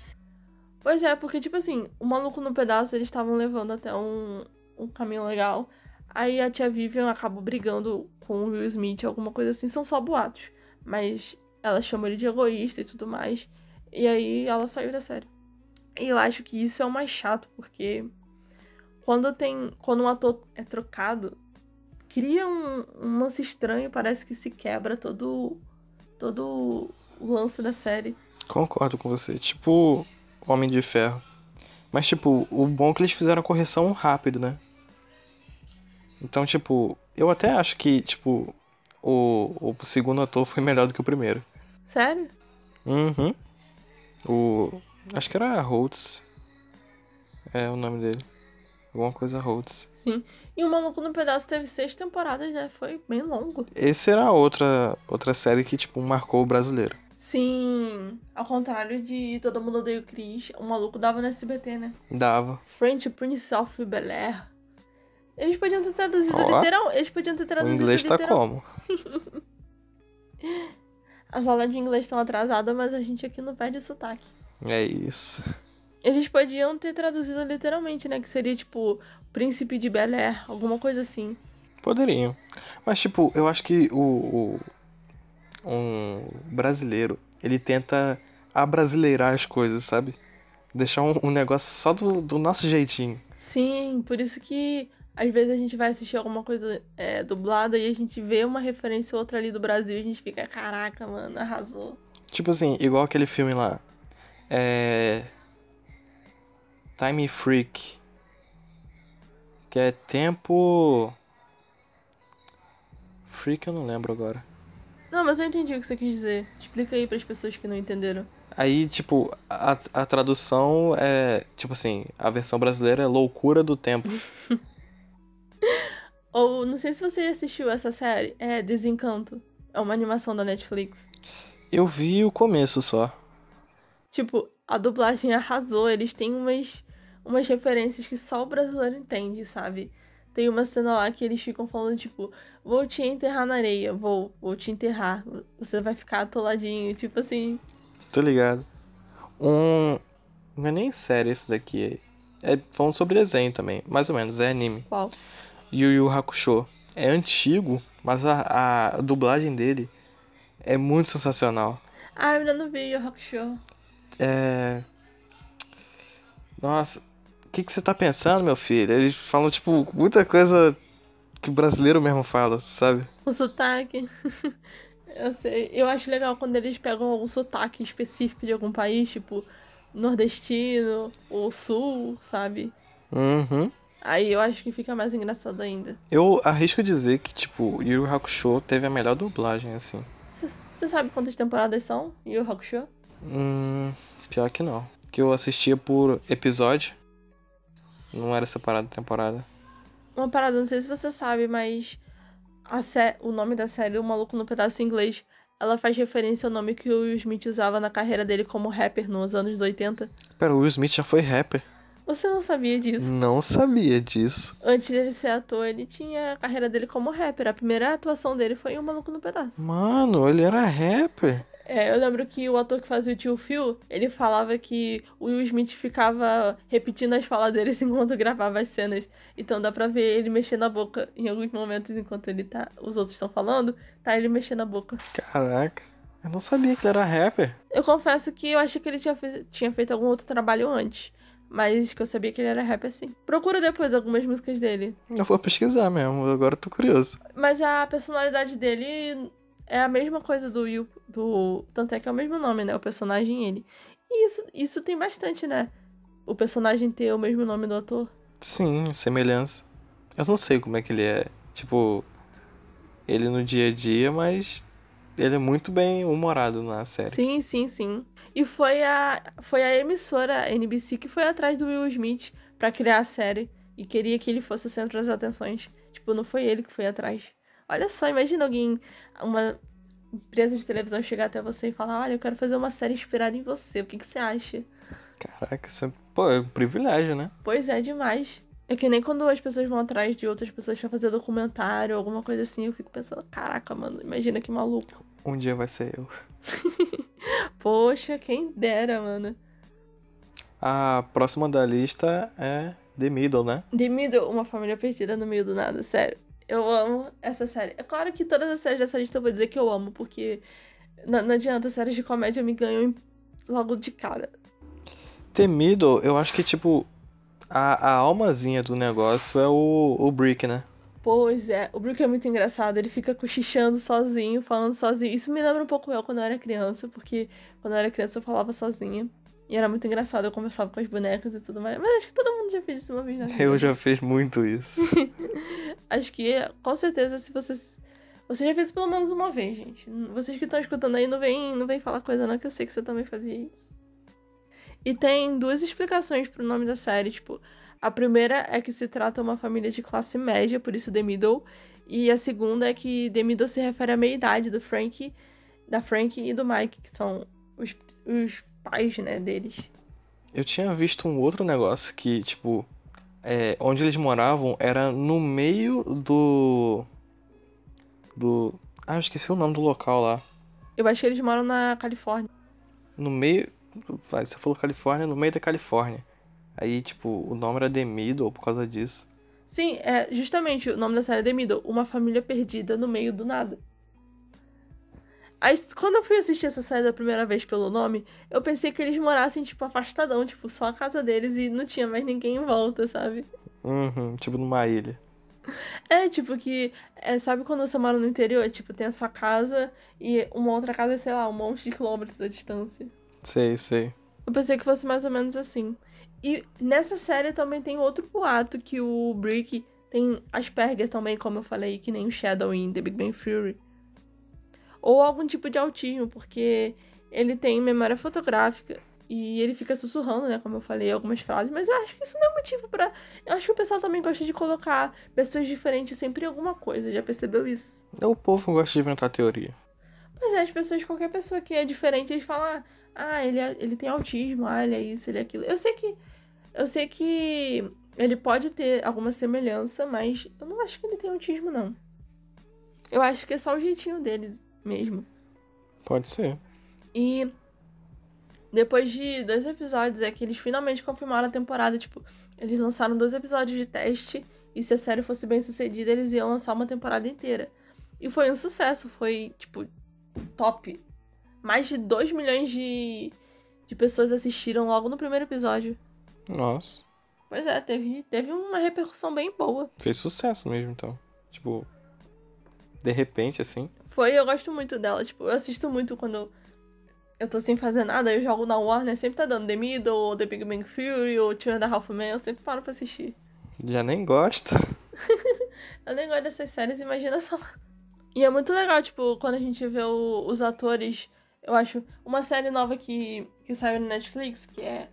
Pois é, porque, tipo assim, o maluco no pedaço eles estavam levando até um, um caminho legal. Aí a tia Vivian acabou brigando com o Will Smith, alguma coisa assim. São só boatos. Mas ela chama ele de egoísta e tudo mais. E aí ela saiu da série. E eu acho que isso é o mais chato, porque quando tem. Quando um ator é trocado, cria um, um lance estranho, parece que se quebra todo. todo o lance da série. Concordo com você. Tipo, Homem de Ferro. Mas, tipo, o bom é que eles fizeram a correção rápido, né? Então, tipo, eu até acho que, tipo, o, o segundo ator foi melhor do que o primeiro. Sério? Uhum. O. Acho que era Holtz. É o nome dele. Alguma coisa Holtz. Sim. E o Maluco no Pedaço teve seis temporadas, né? Foi bem longo. Esse era outra, outra série que, tipo, marcou o brasileiro. Sim. Ao contrário de Todo Mundo Odeia o Chris, o maluco dava no SBT, né? Dava. French Prince of Bel-Air. Eles podiam ter traduzido Ó, literal. Eles podiam ter O traduzido inglês tá literal. como? As aulas de inglês estão atrasadas, mas a gente aqui não perde sotaque. É isso. Eles podiam ter traduzido literalmente, né? Que seria tipo Príncipe de Bel Air, alguma coisa assim. Poderiam. Mas, tipo, eu acho que o, o um brasileiro, ele tenta abrasileirar as coisas, sabe? Deixar um, um negócio só do, do nosso jeitinho. Sim, por isso que às vezes a gente vai assistir alguma coisa é, dublada e a gente vê uma referência ou outra ali do Brasil e a gente fica, caraca, mano, arrasou. Tipo assim, igual aquele filme lá. É. Time Freak. Que é tempo. Freak eu não lembro agora. Não, mas eu entendi o que você quis dizer. Explica aí pras pessoas que não entenderam. Aí, tipo, a, a tradução é. Tipo assim, a versão brasileira é Loucura do Tempo. Ou, não sei se você já assistiu essa série, é Desencanto. É uma animação da Netflix. Eu vi o começo só. Tipo, a dublagem arrasou, eles têm umas, umas referências que só o brasileiro entende, sabe? Tem uma cena lá que eles ficam falando, tipo, vou te enterrar na areia, vou, vou te enterrar, você vai ficar atoladinho, tipo assim. Tô ligado. Um. Não é nem série isso daqui. É falando sobre desenho também. Mais ou menos, é anime. Qual? Yu Yu Hakusho. É antigo, mas a, a dublagem dele é muito sensacional. Ah, eu ainda não vi o Rock Show. É. Nossa, o que, que você tá pensando, meu filho? Eles falam, tipo, muita coisa que o brasileiro mesmo fala, sabe? O sotaque. eu sei. Eu acho legal quando eles pegam algum sotaque específico de algum país, tipo nordestino ou sul, sabe? Uhum. Aí eu acho que fica mais engraçado ainda. Eu arrisco dizer que, tipo, Yu Yu Hakusho teve a melhor dublagem, assim. Você sabe quantas temporadas são? O Rock Show? Hum, pior que não. Que eu assistia por episódio. Não era separado temporada. Uma parada, não sei se você sabe, mas a sé... o nome da série, O Maluco no Pedaço em Inglês, ela faz referência ao nome que o Will Smith usava na carreira dele como rapper nos anos 80. Pera, o Will Smith já foi rapper. Você não sabia disso? Não sabia disso. Antes dele ser ator, ele tinha a carreira dele como rapper. A primeira atuação dele foi em O Maluco no Pedaço. Mano, ele era rapper. É, eu lembro que o ator que fazia o tio Phil, ele falava que o Will Smith ficava repetindo as falas deles enquanto gravava as cenas. Então dá pra ver ele mexendo a boca em alguns momentos enquanto ele tá. Os outros estão falando, tá ele mexendo a boca. Caraca. Eu não sabia que ele era rapper. Eu confesso que eu achei que ele tinha, fez- tinha feito algum outro trabalho antes. Mas que eu sabia que ele era rapper sim. Procura depois algumas músicas dele. Eu vou pesquisar mesmo, agora eu tô curioso. Mas a personalidade dele é a mesma coisa do Will. Do... Tanto é que é o mesmo nome, né? O personagem ele. E isso, isso tem bastante, né? O personagem ter o mesmo nome do ator. Sim, semelhança. Eu não sei como é que ele é. Tipo, ele no dia a dia, mas ele é muito bem humorado na série. Sim, sim, sim. E foi a, foi a emissora NBC que foi atrás do Will Smith para criar a série e queria que ele fosse o centro das atenções. Tipo, não foi ele que foi atrás. Olha só, imagina alguém, uma empresa de televisão chegar até você e falar: Olha, eu quero fazer uma série inspirada em você, o que, que você acha? Caraca, isso é, pô, é um privilégio, né? Pois é, demais. É que nem quando as pessoas vão atrás de outras pessoas pra fazer documentário, alguma coisa assim, eu fico pensando, caraca, mano, imagina que maluco. Um dia vai ser eu. Poxa, quem dera, mano. A próxima da lista é The Middle, né? The Middle, uma família perdida no meio do nada, sério. Eu amo essa série. É claro que todas as séries dessa lista eu vou dizer que eu amo, porque não, não adianta, séries de comédia me ganham logo de cara. The Middle, eu acho que, tipo, a, a almazinha do negócio é o, o Brick, né? Pois é, o Brook é muito engraçado, ele fica cochichando sozinho, falando sozinho. Isso me lembra um pouco eu quando eu era criança, porque quando eu era criança eu falava sozinha. E era muito engraçado, eu conversava com as bonecas e tudo mais. Mas acho que todo mundo já fez isso uma vez na vida. Eu já fiz muito isso. acho que, com certeza, se vocês. Você já fez pelo menos uma vez, gente. Vocês que estão escutando aí, não vem, não vem falar coisa não, que eu sei que você também fazia isso. E tem duas explicações pro nome da série, tipo, a primeira é que se trata uma família de classe média, por isso The Middle. E a segunda é que The Middle se refere à meia-idade do Frank, da Frank e do Mike, que são os, os pais, né, deles. Eu tinha visto um outro negócio que, tipo, é, onde eles moravam era no meio do. Do. Ah, eu esqueci o nome do local lá. Eu acho que eles moram na Califórnia. No meio. Você falou Califórnia, no meio da Califórnia. Aí, tipo, o nome era The Middle por causa disso. Sim, é justamente o nome da série é The Middle, uma família perdida no meio do nada. Aí, quando eu fui assistir essa série da primeira vez pelo nome, eu pensei que eles morassem, tipo, afastadão, tipo, só a casa deles e não tinha mais ninguém em volta, sabe? Uhum, tipo numa ilha. É, tipo, que. É, sabe quando você mora no interior? Tipo, tem a sua casa e uma outra casa, sei lá, um monte de quilômetros à distância. Sei, sei. Eu pensei que fosse mais ou menos assim. E nessa série também tem outro boato que o Brick tem Asperger também, como eu falei, que nem o Shadow em The Big Bang Theory. Ou algum tipo de autismo, porque ele tem memória fotográfica e ele fica sussurrando, né, como eu falei, algumas frases, mas eu acho que isso não é motivo para Eu acho que o pessoal também gosta de colocar pessoas diferentes sempre em alguma coisa, já percebeu isso? O povo gosta de inventar teoria. Pois é, as pessoas, qualquer pessoa que é diferente, eles falam, ah, ele, é, ele tem autismo, ah, ele é isso, ele é aquilo. Eu sei que eu sei que ele pode ter alguma semelhança, mas eu não acho que ele tem autismo, não. Eu acho que é só o jeitinho dele mesmo. Pode ser. E depois de dois episódios, é que eles finalmente confirmaram a temporada. Tipo, eles lançaram dois episódios de teste. E se a série fosse bem sucedida, eles iam lançar uma temporada inteira. E foi um sucesso, foi, tipo, top. Mais de 2 milhões de, de pessoas assistiram logo no primeiro episódio. Nossa. Pois é, teve, teve uma repercussão bem boa. Fez sucesso mesmo, então. Tipo, de repente, assim. Foi, eu gosto muito dela. Tipo, eu assisto muito quando eu tô sem fazer nada, eu jogo na Warner, sempre tá dando The Middle, ou The Big Bang Theory, ou Two and a Half Men, eu sempre paro pra assistir. Já nem gosta. eu nem gosto dessas séries, imagina só. E é muito legal, tipo, quando a gente vê o, os atores, eu acho, uma série nova que, que saiu no Netflix, que é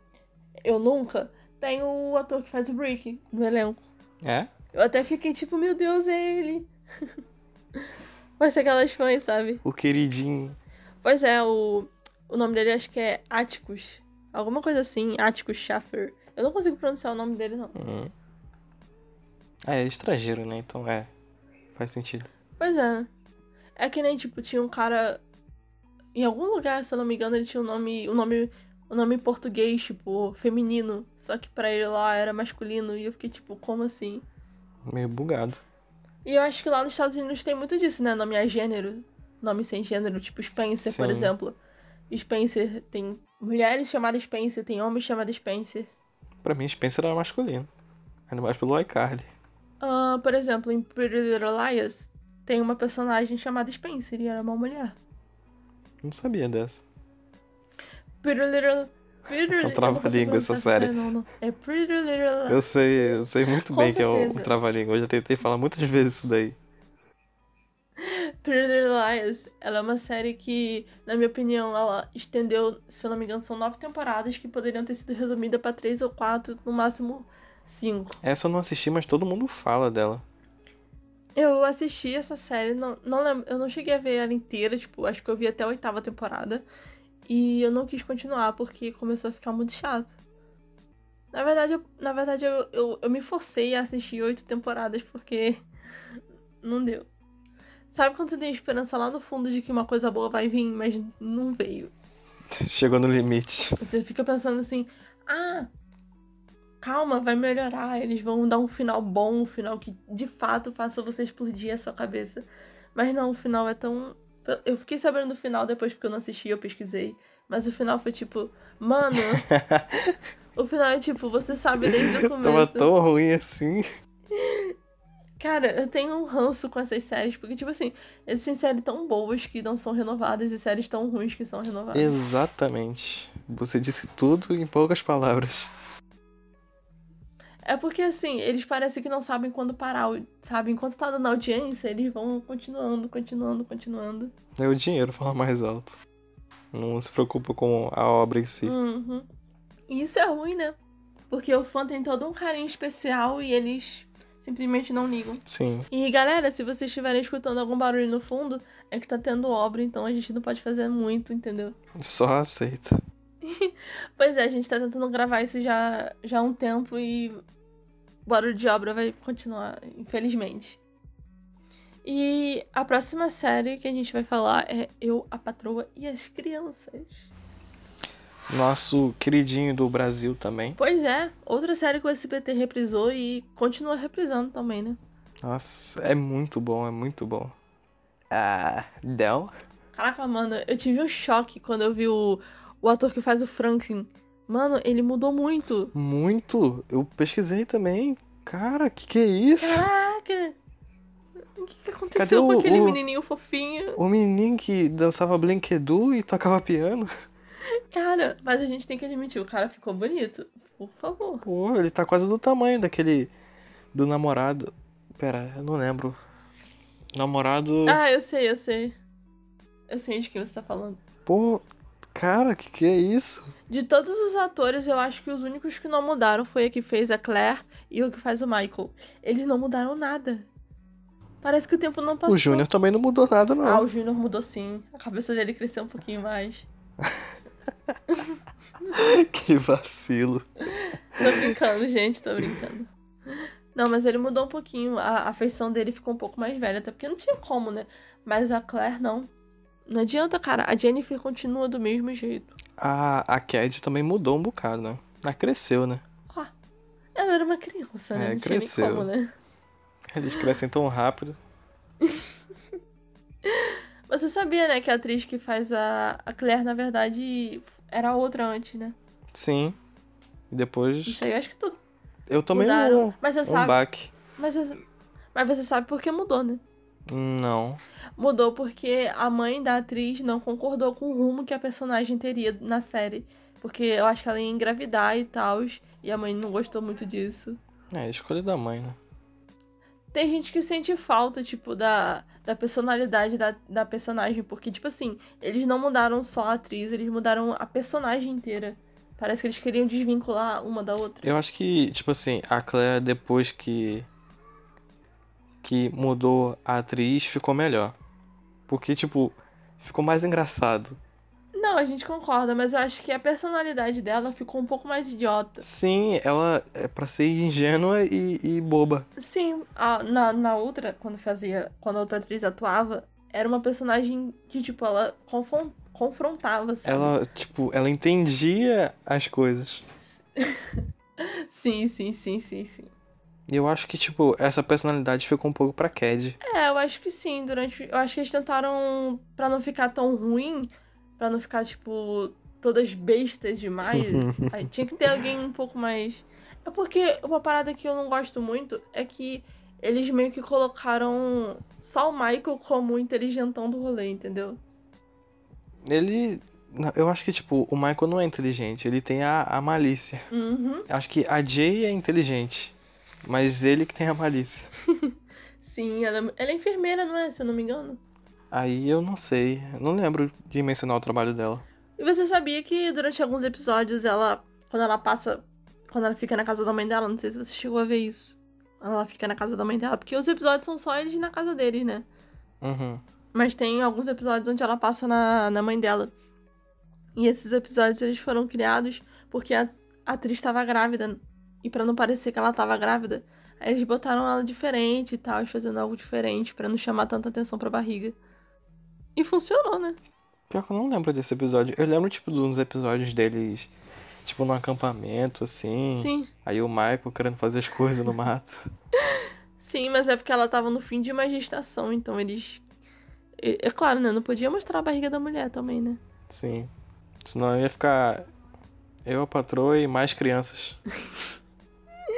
eu Nunca, tem o ator que faz o Brick no elenco. É? Eu até fiquei tipo, meu Deus, é ele. Vai ser aquelas fãs, sabe? O queridinho. Pois é, o, o nome dele acho que é Atticus. Alguma coisa assim, Atticus Schaffer. Eu não consigo pronunciar o nome dele, não. Uhum. Ah, é estrangeiro, né? Então é. Faz sentido. Pois é. É que nem, tipo, tinha um cara. Em algum lugar, se eu não me engano, ele tinha um nome. Um nome o nome em português, tipo, feminino. Só que pra ele lá era masculino. E eu fiquei tipo, como assim? Meio bugado. E eu acho que lá nos Estados Unidos tem muito disso, né? Nome a gênero. Nome sem gênero, tipo Spencer, Sim. por exemplo. Spencer tem mulheres chamadas Spencer, tem homens chamados Spencer. Pra mim, Spencer era masculino. Ainda mais pelo iCarly. Uh, por exemplo, em Pretty Little Liars, tem uma personagem chamada Spencer e era uma mulher. Não sabia dessa. Pretty Little. É um trava-língua essa série. Não. É Pretty Little. Eu sei, eu sei muito bem que é o, o trava-língua. Eu já tentei falar muitas vezes isso daí. Pretty Little Liars, ela é uma série que, na minha opinião, ela estendeu, se eu não me engano, são nove temporadas que poderiam ter sido resumidas pra três ou quatro, no máximo cinco. Essa eu não assisti, mas todo mundo fala dela. Eu assisti essa série, não, não lembro, eu não cheguei a ver ela inteira, tipo, acho que eu vi até a oitava temporada. E eu não quis continuar porque começou a ficar muito chato. Na verdade, eu, na verdade eu, eu, eu me forcei a assistir oito temporadas porque não deu. Sabe quando você tem esperança lá no fundo de que uma coisa boa vai vir, mas não veio? Chegou no limite. Você fica pensando assim, ah, calma, vai melhorar, eles vão dar um final bom, um final que de fato faça você explodir a sua cabeça. Mas não, o final é tão. Eu fiquei sabendo do final depois porque eu não assisti, eu pesquisei. Mas o final foi tipo, mano. o final é tipo, você sabe desde o começo. Tava tão ruim assim. Cara, eu tenho um ranço com essas séries, porque, tipo assim, existem séries tão boas que não são renovadas e séries tão ruins que são renovadas. Exatamente. Você disse tudo em poucas palavras. É porque, assim, eles parecem que não sabem quando parar, sabe? Enquanto tá dando audiência, eles vão continuando, continuando, continuando. É o dinheiro falar mais alto. Não se preocupa com a obra em si. Uhum. E isso é ruim, né? Porque o fã tem todo um carinho especial e eles simplesmente não ligam. Sim. E galera, se vocês estiverem escutando algum barulho no fundo, é que tá tendo obra, então a gente não pode fazer muito, entendeu? Só aceita. pois é, a gente tá tentando gravar isso já, já há um tempo e barulho de obra vai continuar, infelizmente. E a próxima série que a gente vai falar é Eu, a Patroa e as Crianças. Nosso queridinho do Brasil também. Pois é, outra série que o SBT reprisou e continua reprisando também, né? Nossa, é muito bom, é muito bom. Ah, Del? Caraca, mano, eu tive um choque quando eu vi o, o ator que faz o Franklin. Mano, ele mudou muito. Muito? Eu pesquisei também. Cara, que que é isso? Caraca! O que, que aconteceu com aquele o, menininho fofinho? O menininho que dançava brinquedo e tocava piano. Cara, mas a gente tem que admitir, o cara ficou bonito. Por favor. Pô, ele tá quase do tamanho daquele. do namorado. Pera, eu não lembro. Namorado. Ah, eu sei, eu sei. Eu sei de quem você tá falando. Pô, Cara, que que é isso? De todos os atores, eu acho que os únicos que não mudaram foi a que fez a Claire e o que faz o Michael. Eles não mudaram nada. Parece que o tempo não passou. O Júnior também não mudou nada, não. Ah, o Júnior mudou sim. A cabeça dele cresceu um pouquinho mais. que vacilo. Tô brincando, gente, tô brincando. Não, mas ele mudou um pouquinho. A, a feição dele ficou um pouco mais velha, até porque não tinha como, né? Mas a Claire não. Não adianta, cara. A Jennifer continua do mesmo jeito. A, a Cad também mudou um bocado, né? Ela cresceu, né? Ela era uma criança, né? É, não cresceu. Como, né? Eles crescem tão rápido. Você sabia, né, que a atriz que faz a, a Claire, na verdade, era outra antes, né? Sim. E depois. Isso aí, eu acho que tudo. Eu também um, Mas você um sabe. baque. Mas, mas você sabe por que mudou, né? Não. Mudou porque a mãe da atriz não concordou com o rumo que a personagem teria na série. Porque eu acho que ela ia engravidar e tal. E a mãe não gostou muito disso. É, escolha da mãe, né? Tem gente que sente falta, tipo, da, da personalidade da, da personagem. Porque, tipo assim, eles não mudaram só a atriz, eles mudaram a personagem inteira. Parece que eles queriam desvincular uma da outra. Eu acho que, tipo assim, a Claire, depois que que mudou a atriz ficou melhor. Porque, tipo, ficou mais engraçado. Não, a gente concorda, mas eu acho que a personalidade dela ficou um pouco mais idiota. Sim, ela é pra ser ingênua e, e boba. Sim, a, na, na outra, quando fazia. Quando a outra atriz atuava, era uma personagem que, tipo, ela confron, confrontava, sabe? Ela, tipo, ela entendia as coisas. sim, sim, sim, sim, sim. E eu acho que, tipo, essa personalidade ficou um pouco pra Cad. É, eu acho que sim. Durante. Eu acho que eles tentaram. para não ficar tão ruim. para não ficar, tipo, todas bestas demais. aí tinha que ter alguém um pouco mais. É porque uma parada que eu não gosto muito é que eles meio que colocaram só o Michael como o inteligentão do rolê, entendeu? Ele. Eu acho que, tipo, o Michael não é inteligente, ele tem a, a malícia. Uhum. Acho que a Jay é inteligente. Mas ele que tem a malícia. Sim, ela, ela, é enfermeira, não é? Se eu não me engano. Aí eu não sei. Eu não lembro de mencionar o trabalho dela. E você sabia que durante alguns episódios ela. Quando ela passa. Quando ela fica na casa da mãe dela, não sei se você chegou a ver isso. Ela fica na casa da mãe dela, porque os episódios são só eles na casa deles, né? Uhum. Mas tem alguns episódios onde ela passa na, na mãe dela. E esses episódios eles foram criados porque a, a atriz estava grávida. E para não parecer que ela estava grávida, aí eles botaram ela diferente e tal, fazendo algo diferente para não chamar tanta atenção pra barriga. E funcionou, né? Pior que eu não lembro desse episódio. Eu lembro, tipo, de uns episódios deles, tipo, num acampamento, assim. Sim. Aí o Michael querendo fazer as coisas no mato. Sim, mas é porque ela tava no fim de uma gestação, então eles. É é claro, né? Não podia mostrar a barriga da mulher também, né? Sim. Senão ia ficar eu, a patroa e mais crianças.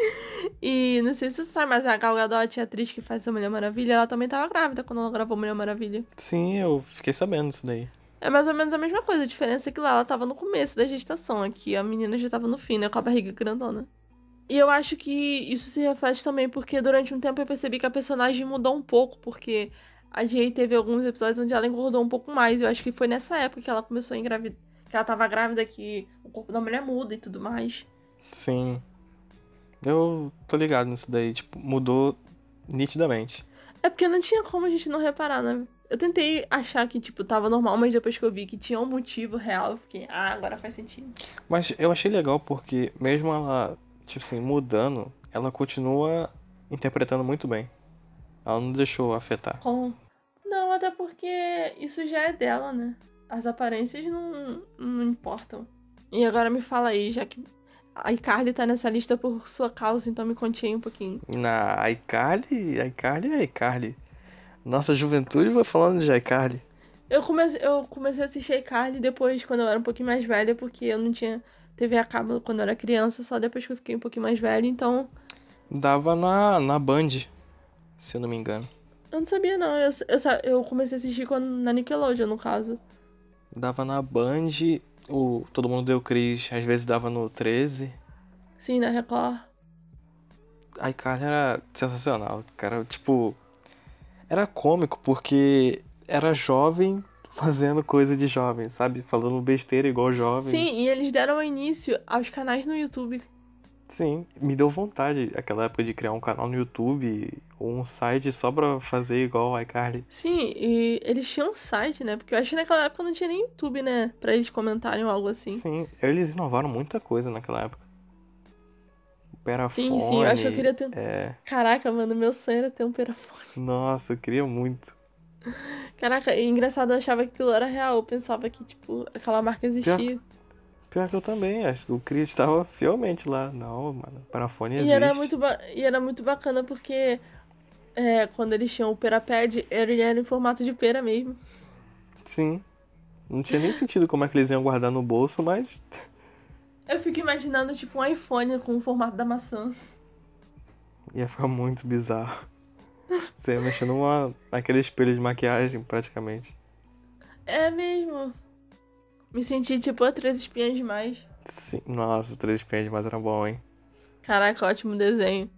E não sei se você sabe, mas a Gal Gadot, a atriz que faz a Mulher Maravilha, ela também tava grávida quando ela gravou Mulher Maravilha. Sim, eu fiquei sabendo disso daí. É mais ou menos a mesma coisa, a diferença é que lá ela tava no começo da gestação, aqui a menina já tava no fim, né, com a barriga grandona. E eu acho que isso se reflete também porque durante um tempo eu percebi que a personagem mudou um pouco, porque a Jay teve alguns episódios onde ela engordou um pouco mais. Eu acho que foi nessa época que ela começou a engravidar. Que ela tava grávida, que o corpo da mulher muda e tudo mais. Sim. Eu tô ligado nisso daí. Tipo, mudou nitidamente. É porque não tinha como a gente não reparar, né? Eu tentei achar que, tipo, tava normal, mas depois que eu vi que tinha um motivo real, eu fiquei, ah, agora faz sentido. Mas eu achei legal porque, mesmo ela, tipo assim, mudando, ela continua interpretando muito bem. Ela não deixou afetar. Com. Não, até porque isso já é dela, né? As aparências não, não importam. E agora me fala aí, já que a iCarly tá nessa lista por sua causa, então me conte aí um pouquinho. Na iCarly, iCarly é iCarly. Nossa juventude vai falando de iCarly. Eu comecei, eu comecei a assistir iCarly depois, quando eu era um pouquinho mais velha, porque eu não tinha TV a cabo quando eu era criança, só depois que eu fiquei um pouquinho mais velha, então Dava na, na Band, se eu não me engano. eu não sabia não. Eu, eu, eu comecei a assistir quando, na Nickelodeon, no caso. Dava na Band, o Todo Mundo Deu Cris, às vezes dava no 13. Sim, na Record. A iCarly era sensacional, cara. Tipo, era cômico porque era jovem fazendo coisa de jovem, sabe? Falando besteira igual jovem. Sim, e eles deram início aos canais no YouTube. Sim, me deu vontade aquela época de criar um canal no YouTube ou um site só pra fazer igual a iCarly. Sim, e eles tinham um site, né? Porque eu acho que naquela época não tinha nem YouTube, né? Pra eles comentarem ou algo assim. Sim, eles inovaram muita coisa naquela época. O Perafone. Sim, sim, eu acho que eu queria ter. É, Caraca, mano, meu sonho era ter um perafone. nossa, eu queria muito. Caraca, engraçado, eu achava que aquilo era real. Eu pensava que, tipo, aquela marca existia. Pior que eu também, acho que o Cris estava fielmente lá. Não, mano, o Perafone E existe. era, muito e era muito bacana porque é, quando eles tinham o Perapad, ele era em formato de pera mesmo. Sim. Não tinha nem sentido como é que eles iam guardar no bolso, mas Eu fico imaginando, tipo, um iPhone com o formato da maçã. ia ficar muito bizarro. Você ia mexer numa, naquele espelho de maquiagem, praticamente. É mesmo. Me senti, tipo, a três espinhas demais. Sim. Nossa, Três Espinhas Demais era bom, hein? Caraca, ótimo desenho.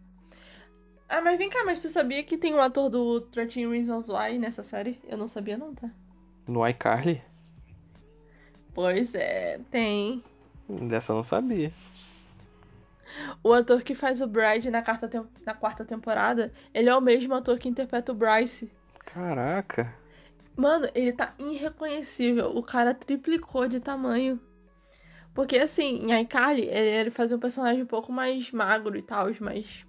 Ah, mas vem cá, mas tu sabia que tem um ator do 13 Reasons Why nessa série? Eu não sabia não, tá? No iCarly? Pois é, tem. Dessa eu não sabia. O ator que faz o Brad na, quarta na quarta temporada, ele é o mesmo ator que interpreta o Bryce. Caraca. Mano, ele tá irreconhecível. O cara triplicou de tamanho. Porque, assim, em iCarly, ele, fazia um personagem um pouco mais magro e tal, mais.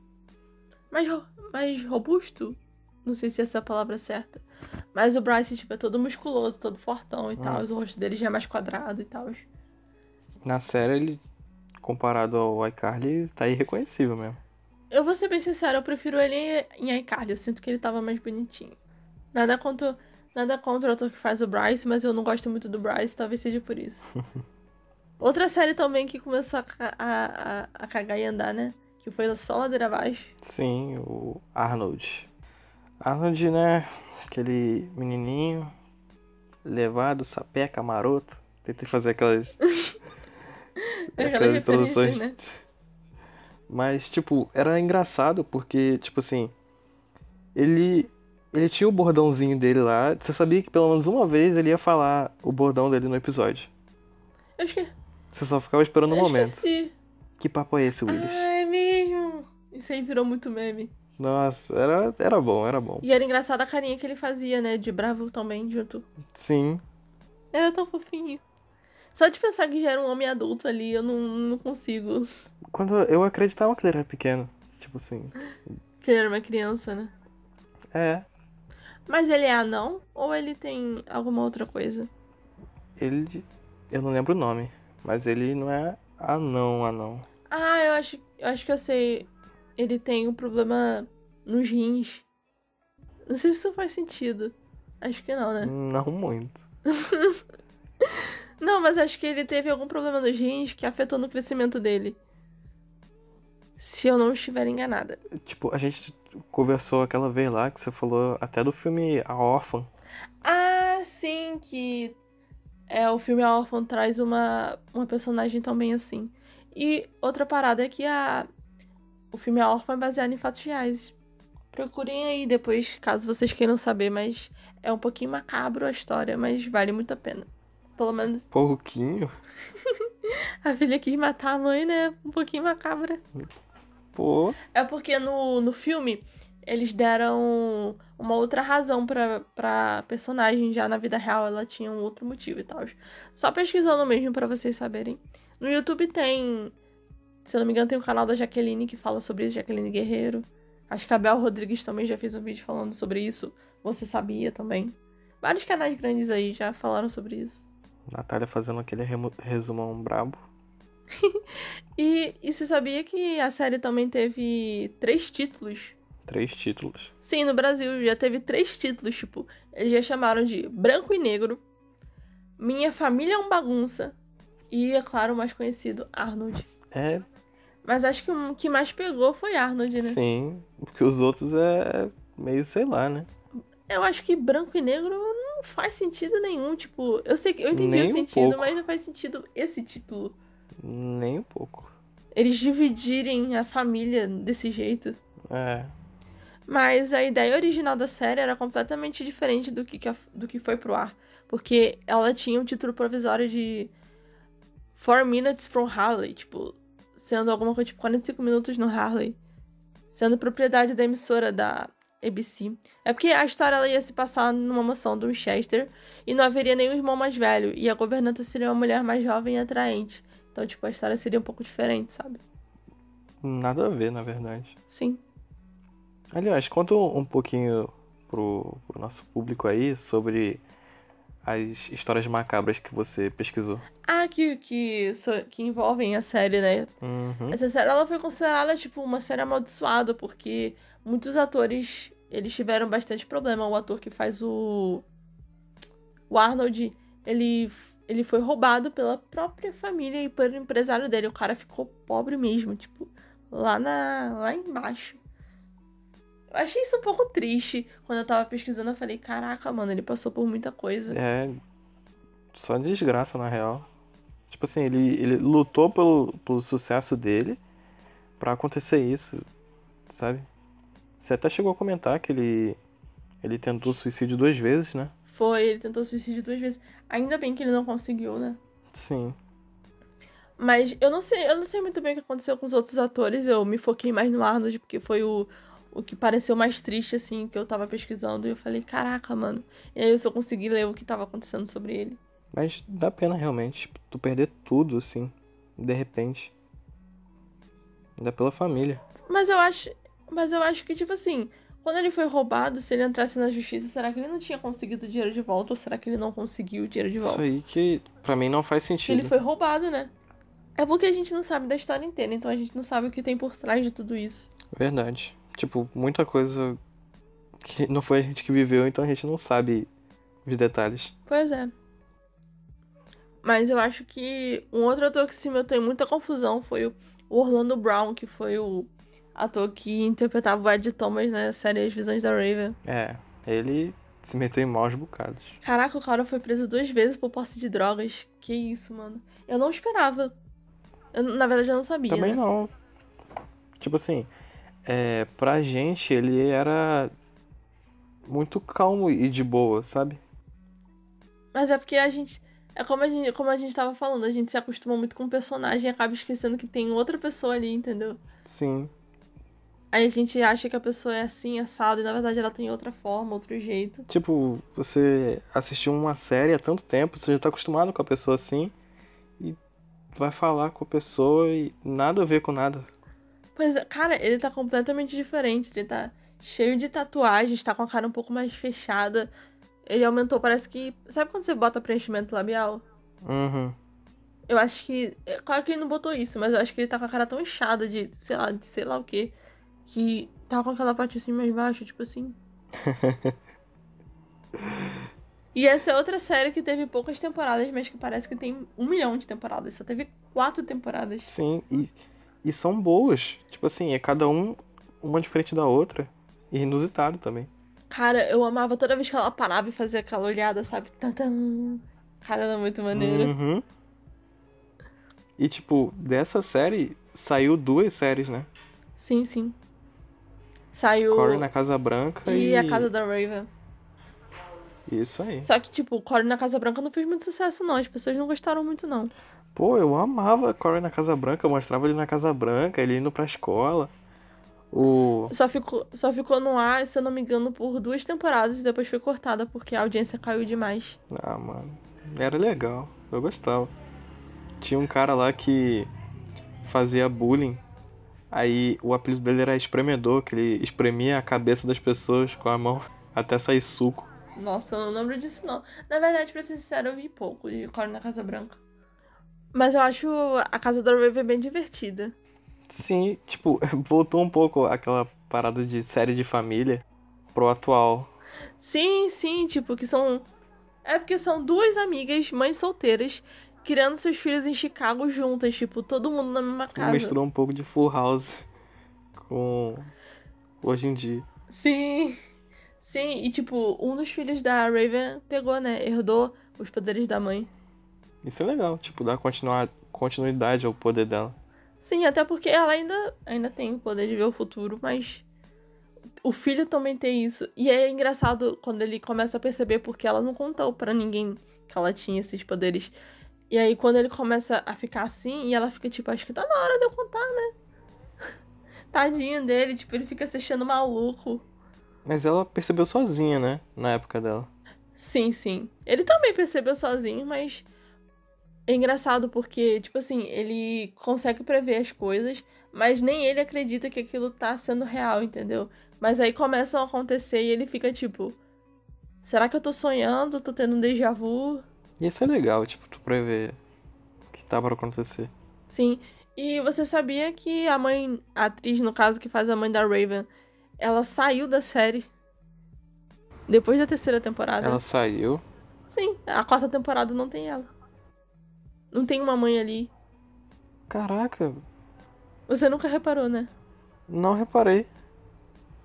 Mais, mais robusto. Não sei se essa é a palavra certa. Mas o Bryce, tipo, é todo musculoso, todo fortão e tal. O rosto dele já é mais quadrado e tal. Na série, ele, comparado ao iCarly, tá irreconhecível mesmo. Eu vou ser bem sincera, eu prefiro ele em iCarly. Eu sinto que ele tava mais bonitinho. Nada contra, nada contra o ator que faz o Bryce, mas eu não gosto muito do Bryce, talvez seja por isso. Outra série também que começou a, a, a, a cagar e andar, né? Que foi só ladeira abaixo. Sim, o Arnold. Arnold, né? Aquele menininho levado, sapeca, maroto. Tentei fazer aquelas, Aquelas aquelas referências, introduções. né? Mas, tipo, era engraçado porque, tipo assim, ele ele tinha o bordãozinho dele lá. Você sabia que pelo menos uma vez ele ia falar o bordão dele no episódio. Eu esqueci. Você só ficava esperando o eu momento. esqueci. Que papo é esse, Willis? Ah, é mesmo. Isso aí virou muito meme. Nossa, era, era bom, era bom. E era engraçada a carinha que ele fazia, né? De bravo também, junto. Sim. Era tão fofinho. Só de pensar que já era um homem adulto ali, eu não, não consigo. Quando eu acreditava que ele era pequeno. Tipo assim. Que ele era uma criança, né? É. Mas ele é anão? Ou ele tem alguma outra coisa? Ele. Eu não lembro o nome. Mas ele não é anão, anão. Ah, eu acho, eu acho que eu sei. Ele tem um problema nos rins. Não sei se isso faz sentido. Acho que não, né? Não muito. Não, mas acho que ele teve algum problema nos rins que afetou no crescimento dele. Se eu não estiver enganada. Tipo, a gente conversou aquela vez lá que você falou até do filme A Órfã. Ah, sim, que é o filme A Órfã traz uma, uma personagem também assim. E outra parada é que a, o filme A Órfã é baseado em fatos reais. Procurem aí depois, caso vocês queiram saber, mas é um pouquinho macabro a história, mas vale muito a pena. Pelo menos Pouquinho? a filha quis matar a mãe, né? Um pouquinho macabra. Pô. É porque no, no filme eles deram uma outra razão pra, pra personagem. Já na vida real ela tinha um outro motivo e tal. Só pesquisando mesmo pra vocês saberem. No YouTube tem. Se eu não me engano, tem o canal da Jaqueline que fala sobre isso, Jaqueline Guerreiro. Acho que a Bel Rodrigues também já fez um vídeo falando sobre isso. Você sabia também. Vários canais grandes aí já falaram sobre isso. Natália fazendo aquele resumão brabo. E, e você sabia que a série também teve três títulos? Três títulos. Sim, no Brasil já teve três títulos, tipo, eles já chamaram de Branco e Negro, Minha Família é um Bagunça e, é claro, o mais conhecido, Arnold. É, Mas acho que o que mais pegou foi Arnold, né? sim. Porque os outros é meio, sei lá, né? Eu acho que Branco e Negro não faz sentido nenhum, tipo, eu sei que eu entendi Nem o um sentido, pouco. mas não faz sentido esse título. Nem um pouco. Eles dividirem a família desse jeito. É. Mas a ideia original da série era completamente diferente do que, do que foi pro ar. Porque ela tinha um título provisório de Four Minutes from Harley, tipo, sendo alguma coisa tipo 45 minutos no Harley. Sendo propriedade da emissora da ABC. É porque a história ela ia se passar numa mansão do Winchester e não haveria nenhum irmão mais velho. E a governanta seria uma mulher mais jovem e atraente. Então, tipo, a história seria um pouco diferente, sabe? Nada a ver, na verdade. Sim. Aliás, conta um pouquinho pro, pro nosso público aí sobre as histórias macabras que você pesquisou. Ah, que, que, que envolvem a série, né? Uhum. Essa série ela foi considerada tipo uma série amaldiçoada porque muitos atores eles tiveram bastante problema. O ator que faz o o Arnold, ele ele foi roubado pela própria família e pelo empresário dele. O cara ficou pobre mesmo, tipo, lá na lá embaixo. Eu achei isso um pouco triste. Quando eu tava pesquisando, eu falei, caraca, mano, ele passou por muita coisa. É só desgraça, na real. Tipo assim, ele, ele lutou pelo, pelo sucesso dele pra acontecer isso, sabe? Você até chegou a comentar que ele, ele tentou suicídio duas vezes, né? Foi, ele tentou suicídio duas vezes. Ainda bem que ele não conseguiu, né? Sim. Mas eu não sei, eu não sei muito bem o que aconteceu com os outros atores. Eu me foquei mais no Arnold, porque foi o, o que pareceu mais triste, assim, que eu tava pesquisando. E eu falei, caraca, mano. E aí eu só consegui ler o que tava acontecendo sobre ele. Mas dá pena realmente, tipo, tu perder tudo, assim, de repente. Ainda pela família. Mas eu acho. Mas eu acho que, tipo assim, quando ele foi roubado, se ele entrasse na justiça, será que ele não tinha conseguido o dinheiro de volta? Ou será que ele não conseguiu o dinheiro de Isso volta? aí que pra mim não faz sentido. Ele foi roubado, né? É porque a gente não sabe da história inteira, então a gente não sabe o que tem por trás de tudo isso. Verdade. Tipo, muita coisa que não foi a gente que viveu, então a gente não sabe os detalhes. Pois é. Mas eu acho que um outro ator que se meteu em muita confusão foi o Orlando Brown, que foi o ator que interpretava o Ed Thomas na série As Visões da Raven. É, ele se meteu em maus bocados. Caraca, o cara foi preso duas vezes por posse de drogas. Que isso, mano. Eu não esperava. Eu, na verdade, eu não sabia. Também né? não. Tipo assim, é, pra gente ele era muito calmo e de boa, sabe? Mas é porque a gente. É como a gente, como a gente tava falando, a gente se acostuma muito com o personagem e acaba esquecendo que tem outra pessoa ali, entendeu? Sim. Aí a gente acha que a pessoa é assim, assado, e na verdade ela tem outra forma, outro jeito. Tipo, você assistiu uma série há tanto tempo, você já tá acostumado com a pessoa assim, e vai falar com a pessoa e nada a ver com nada. Pois é, cara, ele tá completamente diferente. Ele tá cheio de tatuagens, tá com a cara um pouco mais fechada. Ele aumentou, parece que. Sabe quando você bota preenchimento labial? Uhum. Eu acho que. é Claro que ele não botou isso, mas eu acho que ele tá com a cara tão inchada de, sei lá, de sei lá o quê. Que tá com aquela parte assim mais baixa, tipo assim. e essa é outra série que teve poucas temporadas, mas que parece que tem um milhão de temporadas. Só teve quatro temporadas. Sim, e, e são boas. Tipo assim, é cada um uma diferente da outra. E inusitado também. Cara, eu amava toda vez que ela parava e fazia aquela olhada, sabe? Tantam. Cara, era muito maneiro. Uhum. E tipo, dessa série saiu duas séries, né? Sim, sim. Saiu. Corey na Casa Branca e, E a Casa da Raven. Isso aí. Só que, tipo, Corey na Casa Branca não fez muito sucesso, não. As pessoas não gostaram muito, não. Pô, eu amava Corey na Casa Branca, eu mostrava ele na Casa Branca, ele indo pra escola. O. Só ficou, só ficou no ar, se eu não me engano, por duas temporadas e depois foi cortada porque a audiência caiu demais. Ah, mano. Era legal. Eu gostava. Tinha um cara lá que fazia bullying. Aí o apelido dele era espremedor, que ele espremia a cabeça das pessoas com a mão até sair suco. Nossa, eu não lembro disso, não. Na verdade, pra ser sincero, eu vi pouco de Corey na Casa Branca. Mas eu acho a Casa da Raven bem divertida. Sim, tipo, voltou um pouco aquela parada de série de família pro atual. Sim, sim, tipo, que são. É porque são duas amigas, mães solteiras, criando seus filhos em Chicago juntas, tipo, todo mundo na mesma casa. Misturou um pouco de Full House com hoje em dia. Sim. Sim, e tipo, um dos filhos da Raven pegou, né? Herdou os poderes da mãe. Isso é legal, tipo, dar continuar, continuidade ao poder dela. Sim, até porque ela ainda, ainda tem o poder de ver o futuro, mas o filho também tem isso. E é engraçado quando ele começa a perceber porque ela não contou pra ninguém que ela tinha esses poderes. E aí quando ele começa a ficar assim, e ela fica tipo, acho que tá na hora de eu contar, né? Tadinho dele, tipo, ele fica se achando maluco. Mas ela percebeu sozinha, né? Na época dela. Sim, sim. Ele também percebeu sozinho, mas é engraçado porque, tipo assim, ele consegue prever as coisas, mas nem ele acredita que aquilo tá sendo real, entendeu? Mas aí começam a acontecer e ele fica tipo: será que eu tô sonhando? Tô tendo um déjà vu? E isso é legal, tipo, tu prever o que tá pra acontecer. Sim. E você sabia que a mãe, a atriz, no caso, que faz a mãe da Raven, ela saiu da série depois da terceira temporada? Ela saiu. Sim, a quarta temporada não tem ela. Não tem uma mãe ali. Caraca, Você nunca reparou, né? não reparei.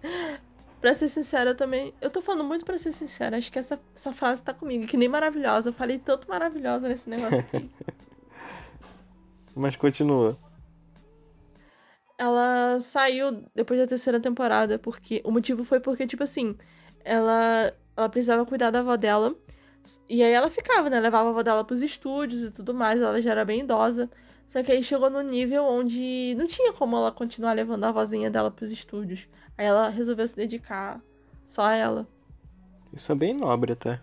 Pra ser sincera, eu também. Eu tô falando muito pra ser sincera. Acho que essa, essa frase tá comigo. Que nem maravilhosa. Eu falei tanto maravilhosa nesse negócio aqui. Mas continua. ela saiu depois da terceira temporada, porque. O motivo foi porque, tipo assim, ela, ela precisava cuidar da avó dela. E aí ela ficava, né? Levava a avó dela pros estúdios e tudo mais. Ela já era bem idosa. Só que aí chegou no nível onde não tinha como ela continuar levando a vozinha dela pros estúdios. Aí ela resolveu se dedicar só a ela. Isso é bem nobre até.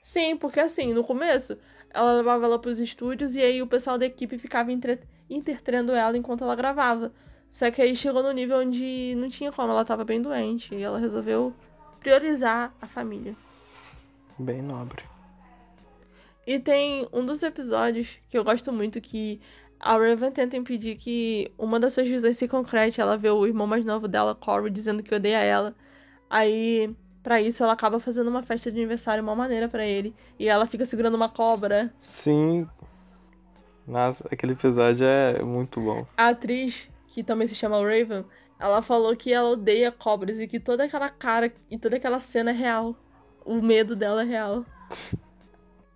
Sim, porque assim, no começo, ela levava ela pros estúdios e aí o pessoal da equipe ficava entre... ela enquanto ela gravava. Só que aí chegou no nível onde não tinha como, ela tava bem doente e ela resolveu priorizar a família. Bem nobre. E tem um dos episódios que eu gosto muito que a Raven tenta impedir que uma das suas visões se concrete. Ela vê o irmão mais novo dela, Corey, dizendo que odeia ela. Aí, pra isso, ela acaba fazendo uma festa de aniversário uma maneira pra ele. E ela fica segurando uma cobra. Sim. Nossa, aquele episódio é muito bom. A atriz, que também se chama Raven, ela falou que ela odeia cobras e que toda aquela cara e toda aquela cena é real. O medo dela é real.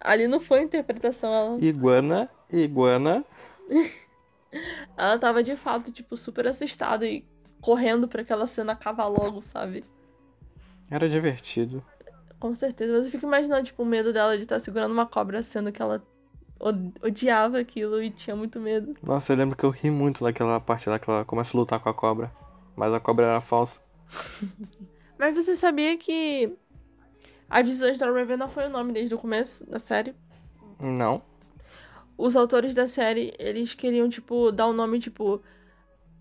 Ali não foi interpretação, ela, Iguana, iguana. ela tava de fato, tipo, super assustada e correndo pra aquela cena acabar logo, sabe? Era divertido. Com certeza. Mas eu fico imaginando, tipo, o medo dela de estar segurando uma cobra, sendo que ela odiava aquilo e tinha muito medo. Nossa, eu lembro que eu ri muito naquela parte lá que ela começa a lutar com a cobra. Mas a cobra era falsa. Mas você sabia que As Visões da Raven não foi o nome desde o começo da série? Não. Os autores da série, eles queriam, tipo, dar o um nome, tipo...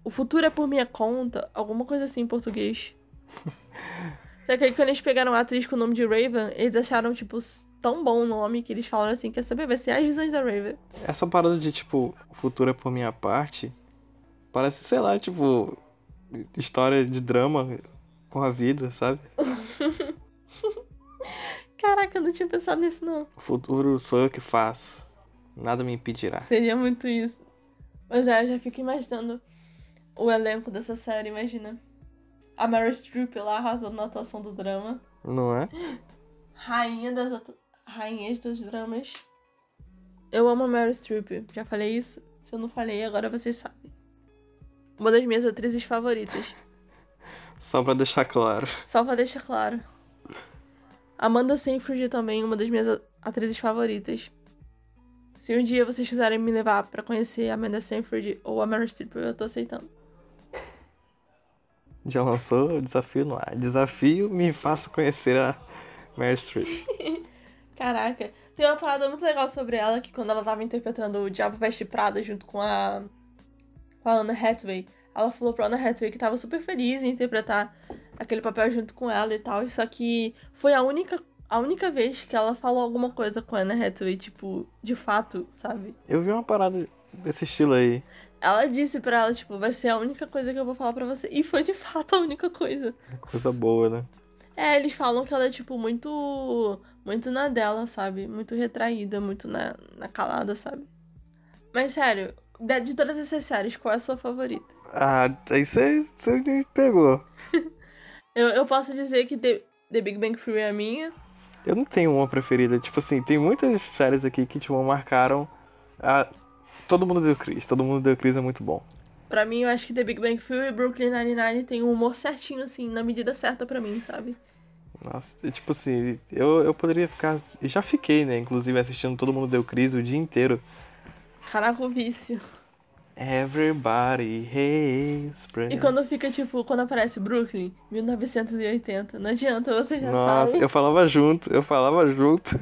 O futuro é por minha conta. Alguma coisa assim em português. Só que aí quando eles pegaram a atriz com o nome de Raven, eles acharam, tipo, tão bom o nome que eles falaram assim, quer saber? Vai ser As Visões da Raven. Essa parada de, tipo, o futuro é por minha parte, parece, sei lá, tipo, história de drama com a vida, sabe? Caraca, eu não tinha pensado nisso, não. O futuro sou eu que faço. Nada me impedirá. Seria muito isso. Mas é, eu já fico imaginando o elenco dessa série, imagina. A Mary Streep lá arrasando na atuação do drama. Não é? Rainha das atu... rainhas dos dramas. Eu amo a Mary Streep. Já falei isso? Se eu não falei, agora vocês sabem. Uma das minhas atrizes favoritas. Só pra deixar claro. Só pra deixar claro. Amanda Seyfried também, uma das minhas atrizes favoritas. Se um dia vocês quiserem me levar para conhecer a Amanda Seyfried ou a Meryl Streep, eu tô aceitando. Já lançou o desafio no ar. Desafio me faça conhecer a Meryl Streep. Caraca, tem uma parada muito legal sobre ela que quando ela tava interpretando o Diabo Veste Prada junto com a com a Anna Hathaway, ela falou pra Anna Hathaway que tava super feliz em interpretar aquele papel junto com ela e tal, só que foi a única a única vez que ela falou alguma coisa com a Anna Hathaway, tipo, de fato, sabe? Eu vi uma parada desse estilo aí. Ela disse pra ela, tipo, vai ser a única coisa que eu vou falar pra você. E foi de fato a única coisa. Coisa boa, né? É, eles falam que ela é, tipo, muito. Muito na dela, sabe? Muito retraída, muito na, na calada, sabe? Mas sério, de todas essas séries, qual é a sua favorita? Ah, aí você me pegou. eu, eu posso dizer que The, The Big Bang Theory é a minha. Eu não tenho uma preferida. Tipo assim, tem muitas séries aqui que, tipo, marcaram a... Todo mundo deu Chris. Todo mundo deu Chris é muito bom. Pra mim, eu acho que The Big Bang Theory e Brooklyn Nine-Nine tem um humor certinho, assim, na medida certa pra mim, sabe? Nossa, tipo assim, eu, eu poderia ficar... Já fiquei, né, inclusive, assistindo Todo Mundo Deu Cris o dia inteiro. Caraca, o vício. Everybody hates E quando fica, tipo, quando aparece Brooklyn, 1980, não adianta, você já Nossa, sabe. eu falava junto, eu falava junto.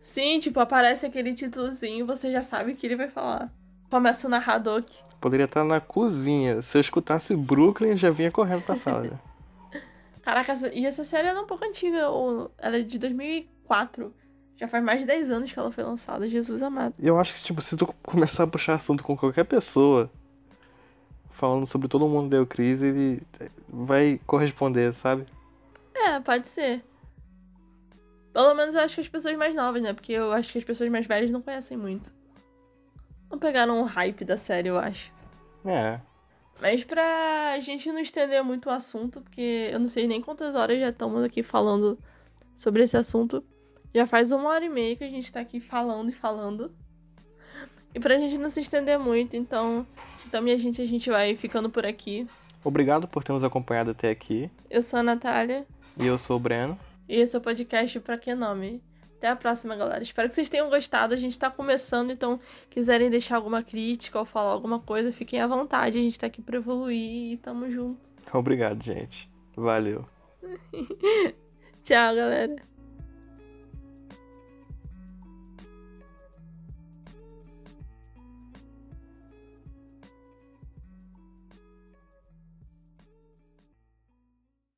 Sim, tipo, aparece aquele títulozinho, você já sabe o que ele vai falar. Começa o narrador aqui. Poderia estar na cozinha. Se eu escutasse Brooklyn, já vinha correndo pra sala. Caraca, e essa série é um pouco antiga, ela é de 2004. Já faz mais de 10 anos que ela foi lançada, Jesus amado. Eu acho que, tipo, se tu começar a puxar assunto com qualquer pessoa, falando sobre todo mundo deu crise, ele vai corresponder, sabe? É, pode ser. Pelo menos eu acho que as pessoas mais novas, né? Porque eu acho que as pessoas mais velhas não conhecem muito. Não pegaram o hype da série, eu acho. É. Mas pra gente não estender muito o assunto, porque eu não sei nem quantas horas já estamos aqui falando sobre esse assunto. Já faz uma hora e meia que a gente tá aqui falando e falando. E pra gente não se estender muito, então. Então, minha gente, a gente vai ficando por aqui. Obrigado por ter nos acompanhado até aqui. Eu sou a Natália. E eu sou o Breno. E esse é o podcast Pra Que Nome? Até a próxima, galera. Espero que vocês tenham gostado. A gente tá começando, então, quiserem deixar alguma crítica ou falar alguma coisa, fiquem à vontade. A gente tá aqui pra evoluir e tamo junto. Obrigado, gente. Valeu. Tchau, galera.